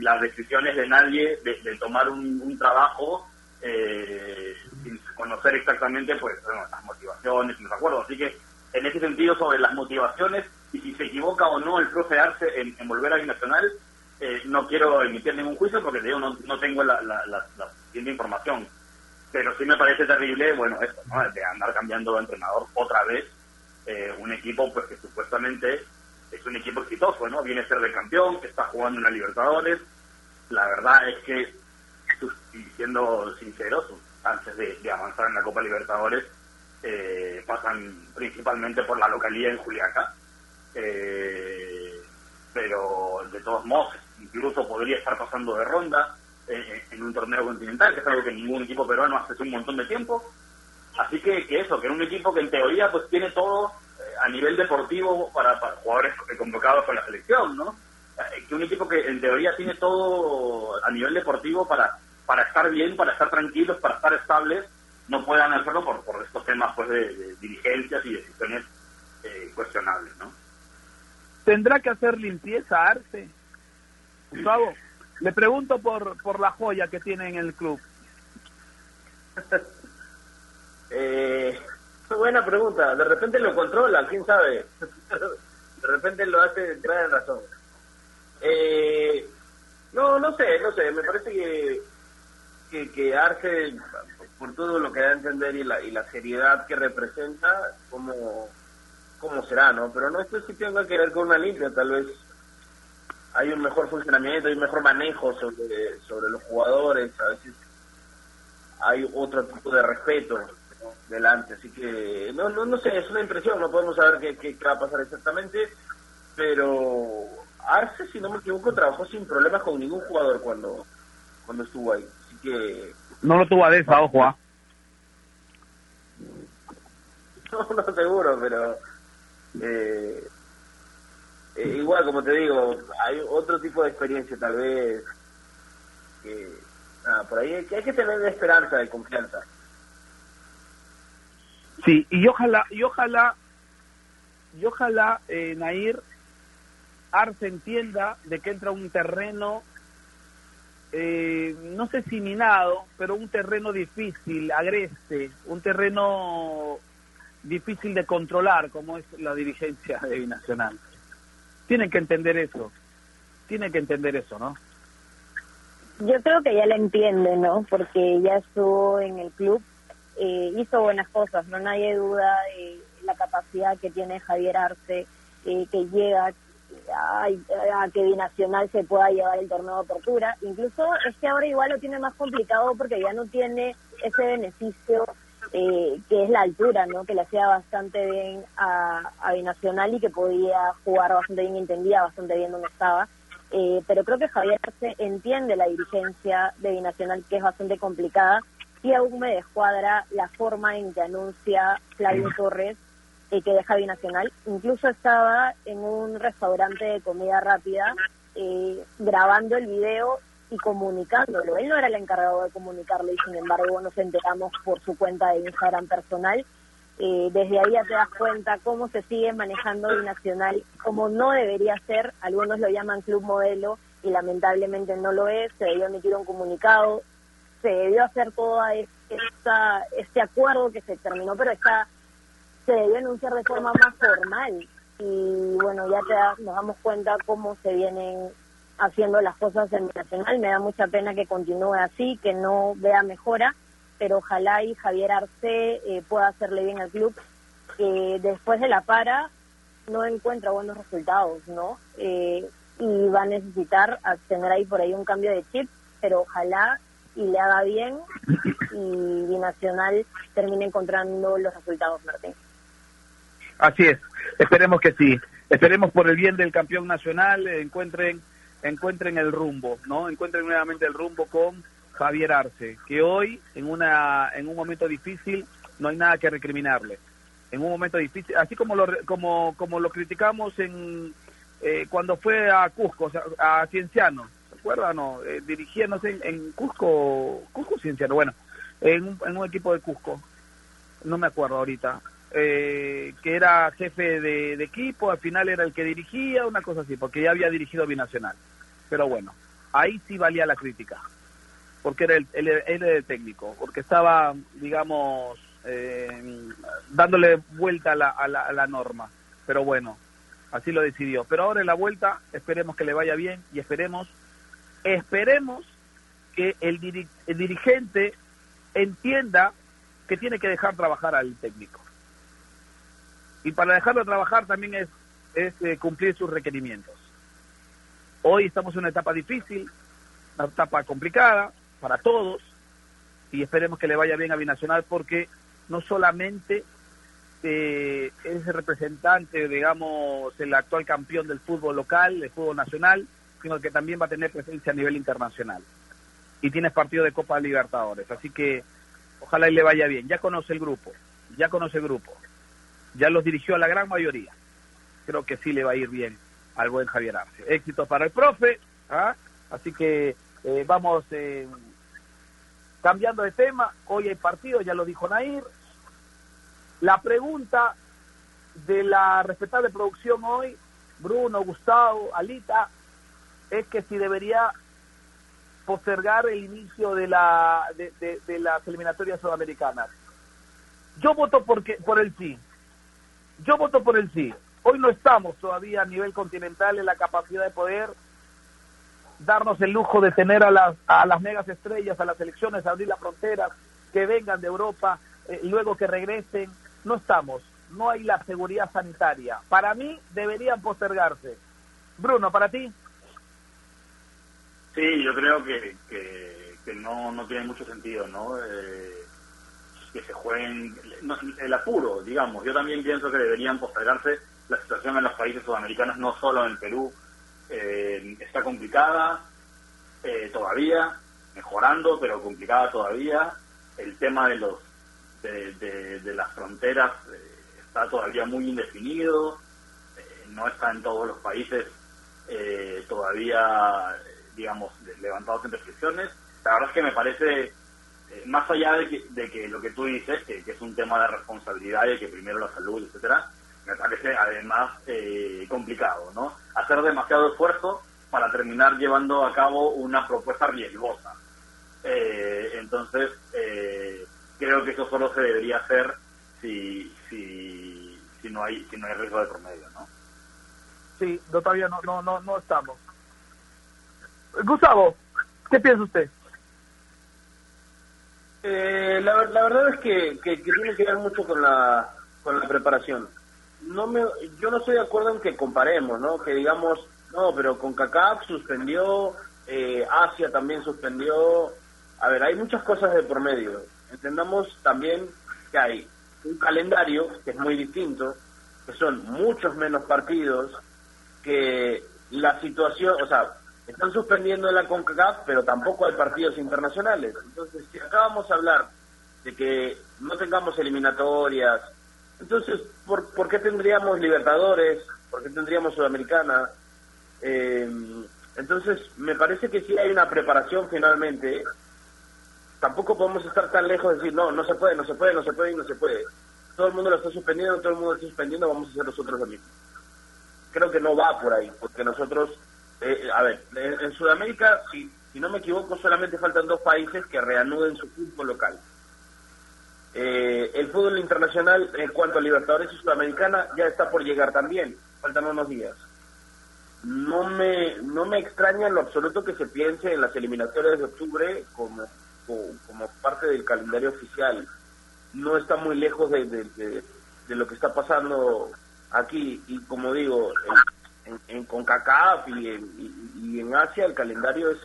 B: las decisiones de nadie de, tomar un, trabajo eh, sin conocer exactamente pues las motivaciones, los acuerdos. Así que en ese sentido, sobre las motivaciones, y si se equivoca o no el profe Arce en, volver a Binacional, eh, no quiero emitir ningún juicio porque digo, no, no tengo la, la, la, suficiente información. Pero sí me parece terrible, bueno, esto, ¿no? de andar cambiando de entrenador otra vez eh, un equipo pues que supuestamente es un equipo exitoso, ¿no? Viene a ser de campeón, que está jugando en la Libertadores. La verdad es que, siendo sinceros, antes de, avanzar en la Copa Libertadores, eh, pasan principalmente por la localidad en Juliaca eh, pero de todos modos, incluso podría estar pasando de ronda eh, en un torneo continental, que es algo que ningún equipo peruano hace hace un montón de tiempo. Así que, que eso, que es un equipo que en teoría pues tiene todo eh, a nivel deportivo para, jugadores convocados con la selección, ¿no? Que un equipo que en teoría tiene todo a nivel deportivo para, para estar bien, para estar tranquilos, para estar estables, no puedan hacerlo por, por estos temas pues de, dirigencias y decisiones cuestionables, ¿no?
A: ¿Tendrá que hacer limpieza Arce? Gustavo, le pregunto por, por la joya que tiene en el club.
C: eh, buena pregunta. De repente lo controla, quién sabe. De repente lo hace entrar en razón. Eh, no, no sé, no sé. Me parece que, que, que Arce, por todo lo que da a entender y la, y la seriedad que representa, como cómo será, ¿no? Pero no esto sí tenga que ver con una limpia, tal vez hay un mejor funcionamiento, hay un mejor manejo sobre, sobre los jugadores, a veces hay otro tipo de respeto delante, así que no, no, no sé, es una impresión, no podemos saber qué, qué, va a pasar exactamente, pero Arce, si no me equivoco, trabajó sin problemas con ningún jugador cuando, cuando estuvo ahí, que...
A: No lo tuvo a esa, ojo, ¿ah?
C: No, no seguro, pero eh, eh, igual, como te digo, hay otro tipo de experiencia tal vez que, por ahí hay que, hay que tener esperanza y confianza.
A: Sí, y ojalá, y ojalá, y ojalá, eh, Nair, Arce entienda de que entra un terreno, eh, no sé si minado, pero un terreno difícil, agreste, un terreno difícil de controlar como es la dirigencia de Binacional. Tienen que entender eso, tienen que entender eso, ¿no?
D: Yo creo que ya la entiende, ¿no? Porque ya estuvo en el club, eh, hizo buenas cosas, no nadie duda de la capacidad que tiene Javier Arce, eh, que llega a, a que Binacional se pueda llevar el torneo de apertura. Incluso este ahora igual lo tiene más complicado porque ya no tiene ese beneficio eh, que es la altura, ¿no? Que le hacía bastante bien a, a Binacional y que podía jugar bastante bien, entendía bastante bien dónde estaba. Eh, pero creo que Javier se entiende la dirigencia de Binacional, que es bastante complicada, y aún me descuadra la forma en que anuncia Flavio Torres eh, que deja Binacional. Incluso estaba en un restaurante de comida rápida eh, grabando el video y comunicándolo. Él no era el encargado de comunicarlo y sin embargo nos enteramos por su cuenta de Instagram personal. Eh, desde ahí ya te das cuenta cómo se sigue manejando Binacional, como no debería ser. Algunos lo llaman club modelo y lamentablemente no lo es. Se debió emitir un comunicado, se debió hacer todo este acuerdo que se terminó, pero está se debió anunciar de forma más formal. Y bueno, ya te nos damos cuenta cómo se vienen haciendo las cosas en Nacional. Me da mucha pena que continúe así, que no vea mejora, pero ojalá y Javier Arce eh, pueda hacerle bien al club, que después de la para no encuentra buenos resultados, ¿no? Eh, y va a necesitar tener ahí por ahí un cambio de chip, pero ojalá y le haga bien y Binacional termine encontrando los resultados, Martín.
A: Así es, esperemos que sí, esperemos por el bien del campeón nacional, eh, encuentren, encuentren el rumbo, ¿no? Encuentren nuevamente el rumbo con Javier Arce, que hoy, en, una, en un momento difícil, no hay nada que recriminarle. En un momento difícil, así como lo, como, como lo criticamos en, eh, cuando fue a Cusco, a Cienciano, ¿se acuerdan? No? Eh, dirigiéndose en, Cusco, Cusco Cienciano, bueno, en en un equipo de Cusco, no me acuerdo ahorita eh, que era jefe de, equipo, al final era el que dirigía, una cosa así, porque ya había dirigido Binacional. Pero bueno, ahí sí valía la crítica, porque era el, el, técnico, porque estaba, digamos, eh, dándole vuelta a la, a, la, norma. Pero bueno, así lo decidió. Pero ahora en la vuelta, esperemos que le vaya bien y esperemos, esperemos que el, el dirigente entienda que tiene que dejar trabajar al técnico y para dejarlo trabajar también es, eh, cumplir sus requerimientos. Hoy estamos en una etapa difícil, una etapa complicada para todos y esperemos que le vaya bien a Binacional porque no solamente eh, es representante, digamos, el actual campeón del fútbol local, del fútbol nacional, sino que también va a tener presencia a nivel internacional. Y tienes partido de Copa Libertadores, así que ojalá y le vaya bien. Ya conoce el grupo, ya conoce el grupo ya los dirigió a la gran mayoría. Creo que sí le va a ir bien al buen Javier Arce. Éxito para el profe, ¿ah? así que eh, vamos eh, cambiando de tema. Hoy hay partido, ya lo dijo Nair. La pregunta de la respetable producción hoy, Bruno, Gustavo, Alita, es que si debería postergar el inicio de, la, de, de, las eliminatorias sudamericanas. Yo voto porque, por el sí. Yo voto por el sí. Hoy no estamos todavía a nivel continental en la capacidad de poder darnos el lujo de tener a las, a las megas estrellas, a las elecciones, abrir las fronteras, que vengan de Europa, eh, luego que regresen. No estamos, no hay la seguridad sanitaria. Para mí deberían postergarse. Bruno, ¿para ti?
B: Sí, yo creo que, que, no, no tiene mucho sentido, ¿no? Eh, que se jueguen el apuro, digamos. Yo también pienso que deberían postergarse. La situación en los países sudamericanos, no solo en Perú, eh, está complicada eh, todavía, mejorando, pero complicada todavía. El tema de los de, las fronteras eh, está todavía muy indefinido, no está en todos los países todavía, digamos, levantados en restricciones. La verdad es que me parece eh, más allá de que, de que, lo que tú dices, que, es un tema de responsabilidad y que primero la salud, etcétera, me parece además eh, complicado, ¿no? Hacer demasiado esfuerzo para terminar llevando a cabo una propuesta riesgosa. Eh, entonces, creo que eso solo se debería hacer si, si, si, no hay si no hay riesgo de promedio, ¿no?
A: Sí, todavía no, no, no, no estamos. Gustavo, ¿qué piensa usted?
C: Eh, la, la, verdad es que, que, tiene que ver mucho con la, con la preparación. no me, yo no estoy de acuerdo en que comparemos, ¿no? Que digamos, no, pero con CACAF suspendió, eh, Asia también suspendió. A ver, hay muchas cosas de por medio. Entendamos también que hay un calendario que es muy distinto, que son muchos menos partidos, que la situación, o sea, están suspendiendo la CONCACAF, pero tampoco hay partidos internacionales. Entonces, si acabamos a hablar de que no tengamos eliminatorias, entonces, ¿por, ¿por qué tendríamos Libertadores? ¿Por qué tendríamos Sudamericana? Eh, entonces, me parece que sí hay una preparación finalmente. Tampoco podemos estar tan lejos de decir, no, no se puede, no se puede, no se puede y no se puede. Todo el mundo lo está suspendiendo, todo el mundo lo está suspendiendo, vamos a hacer nosotros lo mismo. Creo que no va por ahí, porque nosotros, eh, a ver, en, Sudamérica, si, si no me equivoco, solamente faltan dos países que reanuden su fútbol local. Eh, el fútbol internacional en cuanto a Libertadores y Sudamericana ya está por llegar también, faltan unos días. No me, no me extraña lo absoluto que se piense en las eliminatorias de octubre como, como, parte del calendario oficial. No está muy lejos de, de, de, lo que está pasando aquí y como digo, en, en, en CONCACAF y en, y, en Asia el calendario es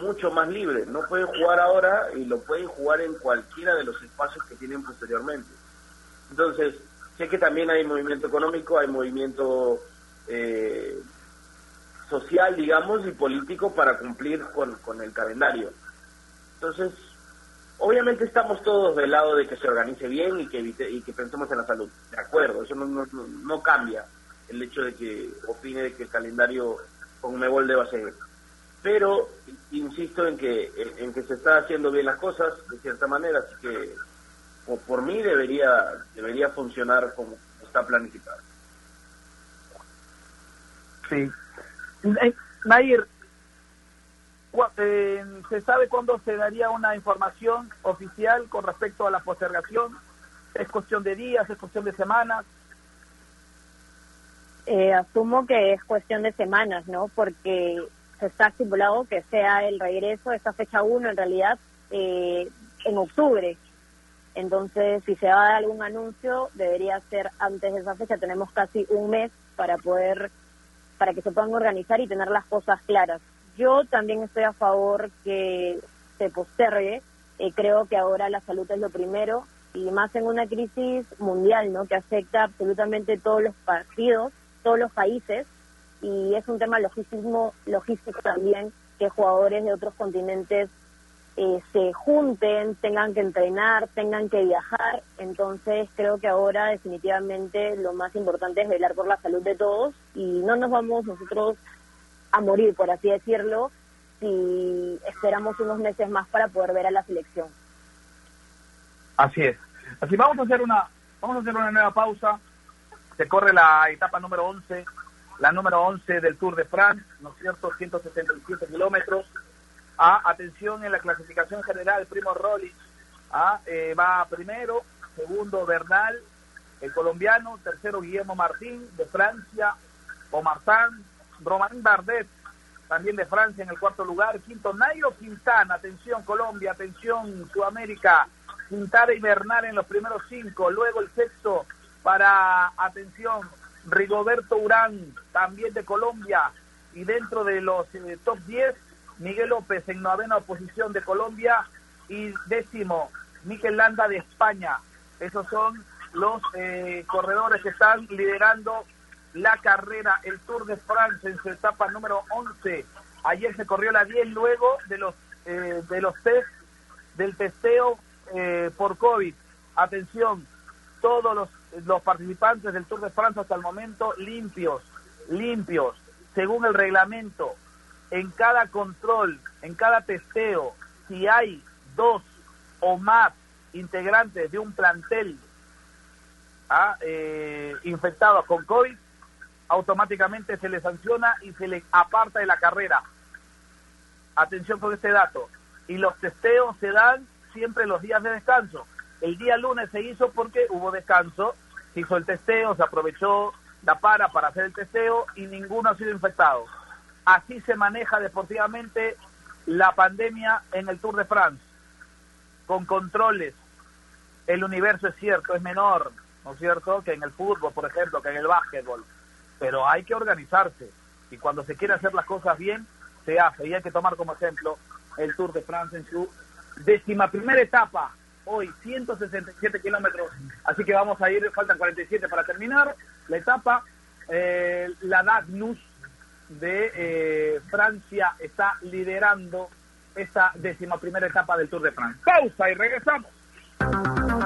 C: mucho más libre. No pueden jugar ahora y lo pueden jugar en cualquiera de los espacios que tienen posteriormente. Entonces, sé que también hay movimiento económico, hay movimiento eh, social, digamos, y político para cumplir con, con el calendario. Entonces, obviamente estamos todos del lado de que se organice bien y que evite, y que pensemos en la salud. De acuerdo, eso no, no, no cambia el hecho de que opine de que el calendario con Mebol deba seguir pero insisto en que en que se está haciendo bien las cosas de cierta manera así que por, por mí debería debería funcionar como está planificado.
A: Sí. Eh, Nair eh, se sabe cuándo se daría una información oficial con respecto a la postergación es cuestión de días es cuestión de semanas
D: eh, asumo que es cuestión de semanas no porque se está estipulado que sea el regreso, esta fecha 1 en realidad, eh, en octubre. Entonces, si se va a dar algún anuncio, debería ser antes de esa fecha. Tenemos casi un mes para poder, para que se puedan organizar y tener las cosas claras. Yo también estoy a favor que se postergue. Eh, creo que ahora la salud es lo primero y más en una crisis mundial, ¿no? Que afecta absolutamente todos los partidos, todos los países y es un tema logístico, logístico también que jugadores de otros continentes eh, se junten, tengan que entrenar, tengan que viajar. Entonces creo que ahora definitivamente lo más importante es velar por la salud de todos y no nos vamos nosotros a morir, por así decirlo, si esperamos unos meses más para poder ver a la selección.
A: Así es. Así vamos a hacer una vamos a hacer una nueva pausa. Se corre la etapa número 11 la número 11 del Tour de France, ¿no es cierto? 177 kilómetros. Ah, atención en la clasificación general, Primo Roglic ah, eh, va primero, segundo Bernal, el colombiano, tercero Guillermo Martín de Francia, Omar San, Romain Bardet, también de Francia en el cuarto lugar, quinto Nairo Quintana, atención Colombia, atención Sudamérica, Quintana y Bernal en los primeros cinco, luego el sexto para, atención, Rigoberto Urán, también de Colombia, y dentro de los eh, top 10, Miguel López en novena posición de Colombia y décimo, Miquel Landa de España. Esos son los eh, corredores que están liderando la carrera, el Tour de France en su etapa número 11. Ayer se corrió la 10 luego de los, eh, de los test, del testeo eh, por COVID. Atención, todos los los participantes del Tour de Francia hasta el momento limpios, limpios, según el reglamento. En cada control, en cada testeo, si hay dos o más integrantes de un plantel ¿ah? eh, infectados con COVID, automáticamente se les sanciona y se les aparta de la carrera. Atención con este dato. Y los testeos se dan siempre los días de descanso. El día lunes se hizo porque hubo descanso se hizo el testeo, se aprovechó la para para hacer el testeo y ninguno ha sido infectado. Así se maneja deportivamente la pandemia en el Tour de France, con controles. El universo es cierto, es menor, ¿no es cierto?, que en el fútbol, por ejemplo, que en el básquetbol. Pero hay que organizarse. Y cuando se quiere hacer las cosas bien, se hace. Y hay que tomar como ejemplo el Tour de Francia en su décima primera etapa. Hoy, 167 kilómetros. Así que vamos a ir, faltan 47 para terminar la etapa. Eh, la Dagnus de eh, Francia está liderando esta décima primera etapa del Tour de Francia. Pausa y regresamos.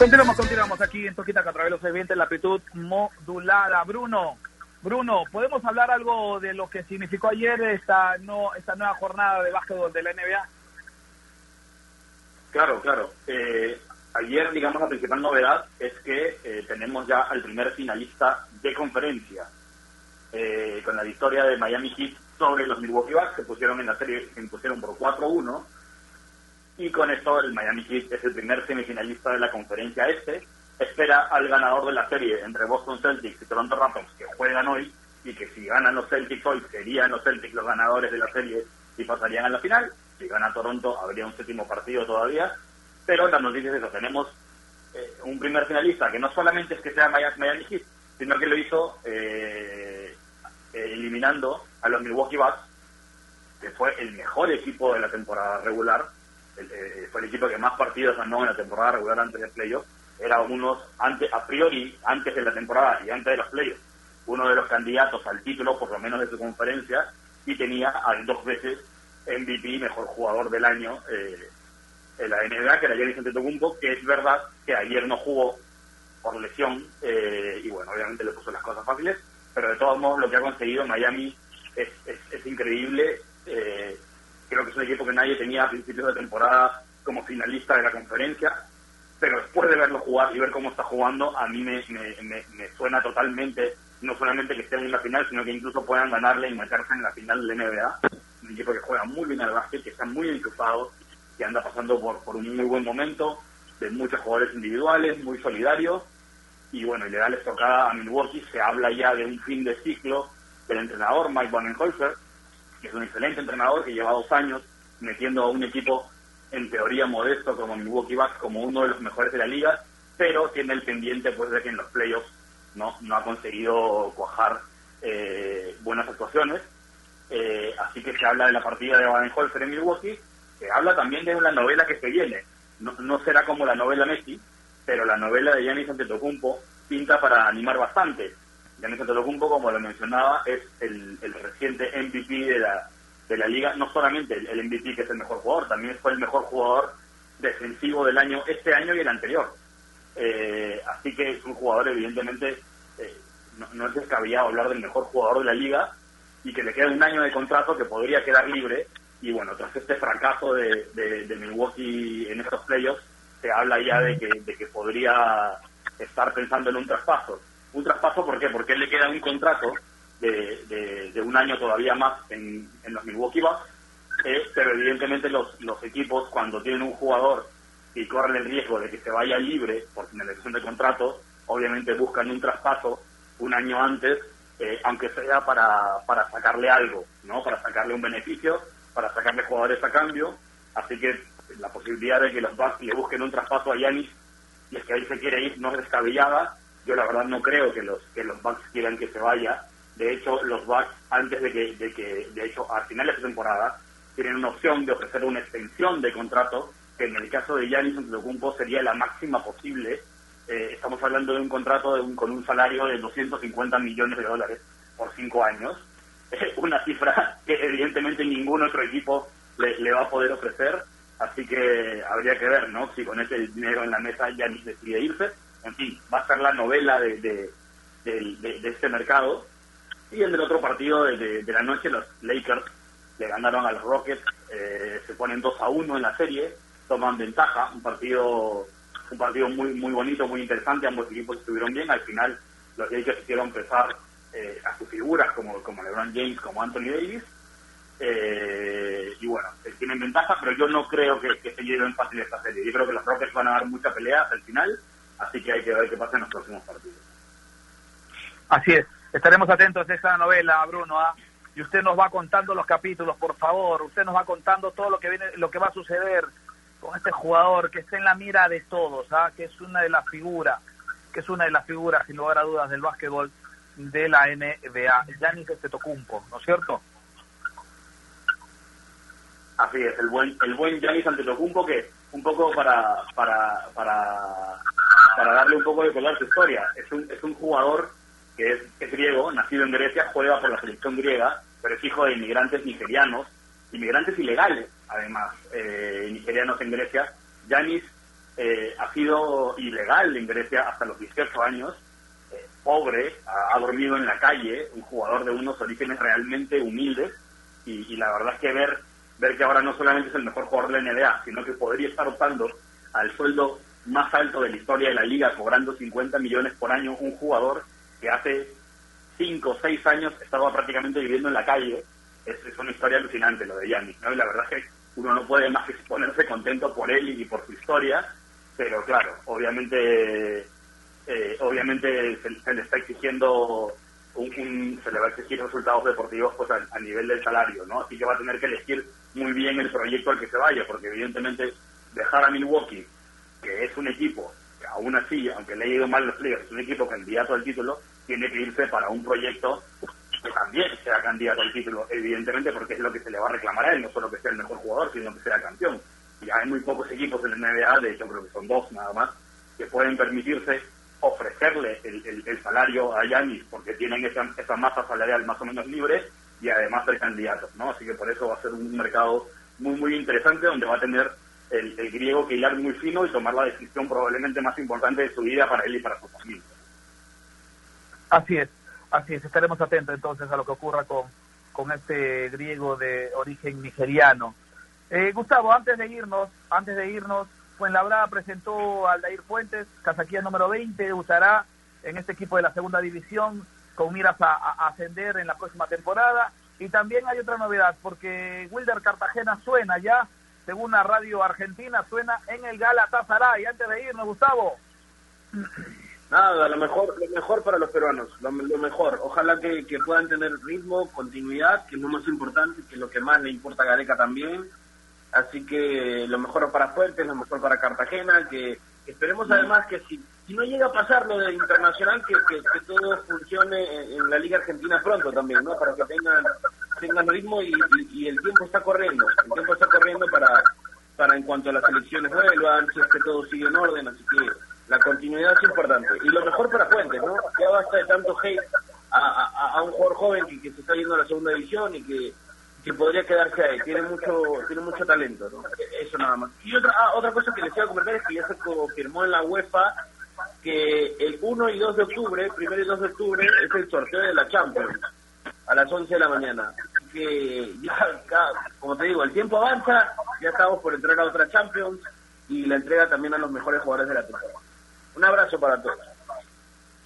A: Continuamos, continuamos aquí en Toquita a través de los eventos la amplitud modulada. Bruno, Bruno, ¿podemos hablar algo de lo que significó ayer esta, no, esta nueva jornada de básquetbol de la NBA?
B: Claro, claro. Eh, ayer, digamos, la principal novedad es que eh, tenemos ya al primer finalista de conferencia, eh, con la victoria de Miami Heat sobre los Milwaukee Bucks, se pusieron en la serie, se impusieron por 4-1, y con esto el Miami Heat es el primer semifinalista de la conferencia este, espera al ganador de la serie entre Boston Celtics y Toronto Raptors, que juegan hoy, y que si ganan los Celtics hoy, serían los Celtics los ganadores de la serie y pasarían a la final. Si gana Toronto, habría un séptimo partido todavía. Pero la noticia es eso, tenemos eh, un primer finalista que no solamente es que sea Miami Heat, sino que lo hizo eh, eliminando a los Milwaukee Bucks, que fue el mejor equipo de la temporada regular, el, eh, fue el equipo que más partidos ganó en la temporada regular antes del playoff, era unos, antes, a priori, antes de la temporada y antes de los playoffs, uno de los candidatos al título, por lo menos de su conferencia, y tenía al dos veces MVP, mejor jugador del año eh, en la NBA, que era Giannis Antetokounmpo, que es verdad que ayer no jugó por lesión, eh, y bueno, obviamente le puso las cosas fáciles, pero de todos modos lo que ha conseguido Miami es, es, es increíble. Eh, creo que es un equipo que nadie tenía a principios de temporada como finalista de la conferencia, pero después de verlo jugar y ver cómo está jugando, a mí me, suena totalmente, no solamente que estén en la final, sino que incluso puedan ganarle y meterse en la final de la NBA. Un equipo que juega muy bien al básquet, que está muy enchufado, que anda pasando por, un muy buen momento, de muchos jugadores individuales, muy solidarios, y bueno, y le da la estocada a Milwaukee, se habla ya de un fin de ciclo del entrenador Mike Budenholzer, que es un excelente entrenador que lleva dos años metiendo a un equipo en teoría modesto como Milwaukee Bucks como uno de los mejores de la liga, pero tiene el pendiente pues de que en los playoffs no, no ha conseguido cuajar eh, buenas actuaciones. Eh, así que se habla de la partida de Baden-Holzer en Milwaukee, se habla también de una novela que se viene. No, no será como la novela Messi, pero la novela de Giannis Antetokounmpo pinta para animar bastante. Giannis Antetokounmpo, como lo mencionaba, es el, el reciente MVP de la, de la liga, no solamente el, el, MVP que es el mejor jugador, también fue el mejor jugador defensivo del año, este año y el anterior. Eh, así que es un jugador, evidentemente, eh, no, no, es descabellado hablar del mejor jugador de la liga y que le queda un año de contrato que podría quedar libre. Y bueno, tras este fracaso de, de, de Milwaukee en estos playoffs, se habla ya de que, de que podría estar pensando en un traspaso. Un traspaso, ¿por qué? Porque él le queda un contrato de, de, un año todavía más en, en los Milwaukee Bucks, eh, pero evidentemente los, los equipos cuando tienen un jugador y corren el riesgo de que se vaya libre por finalización de contrato obviamente buscan un traspaso un año antes, eh, aunque sea para, para sacarle algo, ¿no? Para sacarle un beneficio, para sacarle jugadores a cambio. Así que la posibilidad de que los Bucks le busquen un traspaso a Yanis y es que ahí se quiere ir no es descabellada. Yo la verdad no creo que los que los Bucks quieran que se vaya. De hecho, los Bucks antes de que, de que de hecho al final de temporada tienen una opción de ofrecer una extensión de contrato que en el caso de Yanis Antetokounmpo sería la máxima posible. Eh, estamos hablando de un contrato de un, con un salario de 250 millones de dólares por cinco años. una cifra que evidentemente ningún otro equipo le, le va a poder ofrecer Así que habría que ver, ¿no? Si con ese dinero en la mesa ni decide irse. En fin, va a ser la novela de, de, este mercado. Y en el otro partido de, la noche, los Lakers le ganaron a los Rockets, eh, se ponen 2 a 1 en la serie, toman ventaja, un partido un partido muy muy bonito, muy interesante, ambos equipos estuvieron bien, al final los Lakers hicieron pesar eh, a sus figuras como, como LeBron James, como Anthony Davis, eh, y bueno, eh, tienen ventaja, pero yo no creo que, se lleven fácil esta serie. Yo creo que los Rockets van a dar mucha pelea hasta el final, así que hay que ver qué pasa en los próximos partidos.
A: Así es, estaremos atentos a esta novela, Bruno, ¿ah? y usted nos va contando los capítulos, por favor, usted nos va contando todo lo que viene, lo que va a suceder con este jugador que está en la mira de todos, ¿ah? que es una de las figuras, que es una de las figuras, sin lugar a dudas, del básquetbol de la NBA, Giannis Tocumpo, ¿no es cierto?
B: Así es, el buen el buen Giannis Antetokounmpo que un poco para, para, para, para darle un poco de color a su historia. Es un, es un jugador que es, griego, nacido en Grecia, juega por la selección griega, pero es hijo de inmigrantes nigerianos, inmigrantes ilegales, además, eh, nigerianos en Grecia. Giannis eh, ha sido ilegal en Grecia hasta los 18 años, eh, pobre, ha, dormido en la calle, un jugador de unos orígenes realmente humildes, y, y la verdad es que ver ver que ahora no solamente es el mejor jugador de la NBA, sino que podría estar optando al sueldo más alto de la historia de la liga, cobrando 50 millones por año un jugador que hace 5 o 6 años estaba prácticamente viviendo en la calle. Es, una historia alucinante lo de Giannis, ¿no? Y la verdad es que uno no puede más que ponerse contento por él y, por su historia, pero claro, obviamente eh, obviamente se, le está exigiendo un, se le va a exigir resultados deportivos pues a, nivel del salario, ¿no? Así que va a tener que elegir muy bien el proyecto al que se vaya, porque evidentemente dejar a Milwaukee, que es un equipo que aún así, aunque le haya ido mal los players, es un equipo candidato al título, tiene que irse para un proyecto que también sea candidato al título, evidentemente porque es lo que se le va a reclamar a él, no solo que sea el mejor jugador, sino que sea campeón. Ya hay muy pocos equipos en la NBA, de hecho creo que son dos nada más, que pueden permitirse ofrecerle el, salario a Yanis porque tienen esa, esa masa salarial más o menos libre y además ser candidatos, ¿no? Así que por eso va a ser un mercado muy, muy interesante donde va a tener el, griego que hilar muy fino y tomar la decisión probablemente más importante de su vida para él y para su familia.
A: Así es, así es. Estaremos atentos entonces a lo que ocurra con, con este griego de origen nigeriano. Eh, Gustavo, antes de irnos, antes de irnos, Fuenlabrada presentó al Dair Fuentes, Casaquía número 20, debutará en este equipo de la segunda división con miras a, ascender en la próxima temporada. Y también hay otra novedad, porque Wilder Cartagena suena ya, según la radio argentina, suena en el Galatasaray. Antes de irnos, Gustavo.
C: Nada, lo mejor, lo mejor para los peruanos, lo, mejor. Ojalá que, puedan tener ritmo, continuidad, que es lo más importante, que es lo que más le importa a Gareca también Así que lo mejor para Fuentes, lo mejor para Cartagena, que esperemos además que si, si no llega a pasar lo de internacional, que, que, todo funcione en, la Liga Argentina pronto también, ¿no? Para que tengan, tengan ritmo y, el tiempo está corriendo, el tiempo está corriendo para, para en cuanto a las elecciones vuelvan, si es que todo sigue en orden, así que la continuidad es importante. Y lo mejor para Fuentes, ¿no? Ya basta de tanto hate a, a, un jugador joven que, que se está yendo a la segunda división y que que podría quedarse ahí. Tiene mucho tiene mucho talento, ¿no? Eso nada más. Y otra ah, otra cosa que les iba a comentar es que ya se confirmó en la UEFA que el 1 y 2 de octubre, primero y 2 de octubre, es el sorteo de la Champions a las 11 de la mañana. Que ya, como te digo, el tiempo avanza, ya estamos por entrar a otra Champions y la entrega también a los mejores jugadores de la temporada. Un abrazo para todos.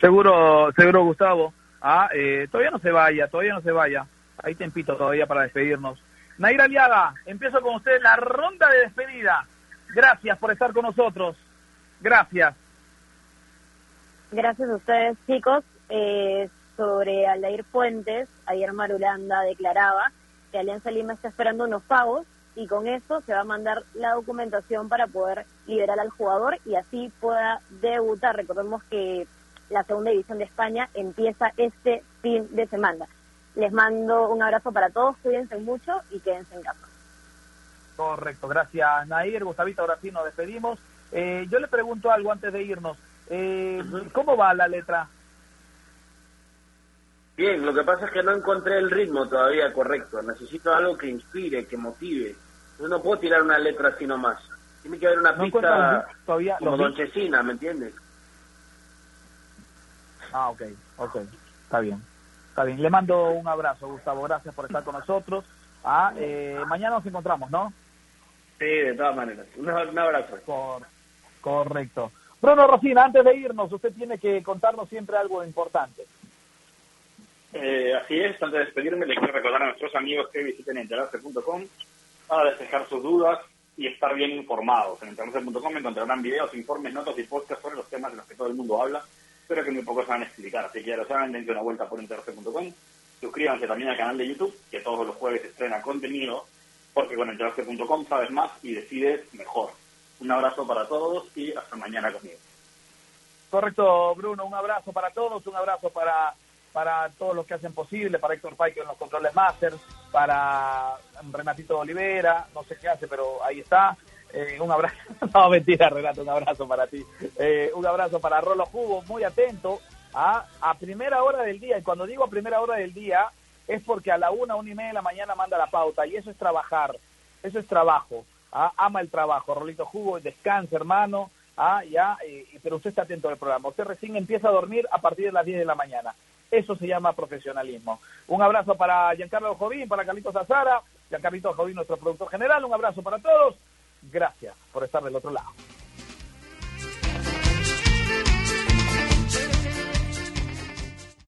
A: Seguro, seguro Gustavo. Ah, eh, todavía no se vaya, todavía no se vaya. Hay tempito todavía para despedirnos. Naira Aliaga, empiezo con usted la ronda de despedida. Gracias por estar con nosotros. Gracias.
D: Gracias a ustedes, chicos. Eh, sobre Aldair Fuentes, ayer Marulanda declaraba que Alianza Lima está esperando unos pagos y con eso se va a mandar la documentación para poder liberar al jugador y así pueda debutar. Recordemos que la segunda división de España empieza este fin de semana. Les mando un abrazo para todos, cuídense mucho y quédense en casa.
A: Correcto, gracias Nair, Gustavito, ahora sí nos despedimos. Eh, yo le pregunto algo antes de irnos. Eh, ¿Cómo va la letra?
C: Bien, lo que pasa es que no encontré el ritmo todavía correcto. Necesito algo que inspire, que motive. Yo no puedo tirar una letra así nomás. Tiene que haber una pista
A: todavía
C: como Donchesina, ¿me entiendes?
A: Ah, ok, ok, está bien. Está bien, le mando un abrazo, Gustavo, gracias por estar con nosotros. Ah, eh, mañana nos encontramos, ¿no?
C: Sí, de todas maneras. Un, abrazo.
A: correcto. Bruno Rosina, antes de irnos, usted tiene que contarnos siempre algo importante.
B: Eh, así es, antes de despedirme, le quiero recordar a nuestros amigos que visiten enterarse.com para despejar sus dudas y estar bien informados. En enterarse.com encontrarán videos, informes, notas y podcasts sobre los temas de los que todo el mundo habla, pero que muy pocos saben explicar. Así que ya lo saben, dense una vuelta por enterarse.com. Suscríbanse también al canal de YouTube, que todos los jueves estrena contenido porque con enterarse.com sabes más y decides mejor. Un abrazo para todos y hasta mañana conmigo.
A: Correcto, Bruno, un abrazo para todos, un abrazo para, para todos los que hacen posible, para Héctor Paico en los controles máster, para Renatito Olivera, no sé qué hace, pero ahí está. Eh, un abrazo, no mentira Renato, un abrazo para ti. Eh, un abrazo para Rolo Jugo, muy atento a, a primera hora del día, y cuando digo a primera hora del día, es porque a la una, una y media de la mañana manda la pauta y eso es trabajar, eso es trabajo. ¿ah? Ama el trabajo, Rolito Jugo, descansa hermano, ¿ah? ya, pero usted está atento al programa. Usted recién empieza a dormir a partir de las 10 de la mañana. Eso se llama profesionalismo. Un abrazo para Giancarlo Jovín, para Carlitos Azara, Giancarlito Jovín, nuestro productor general. Un abrazo para todos. Gracias por estar del otro lado.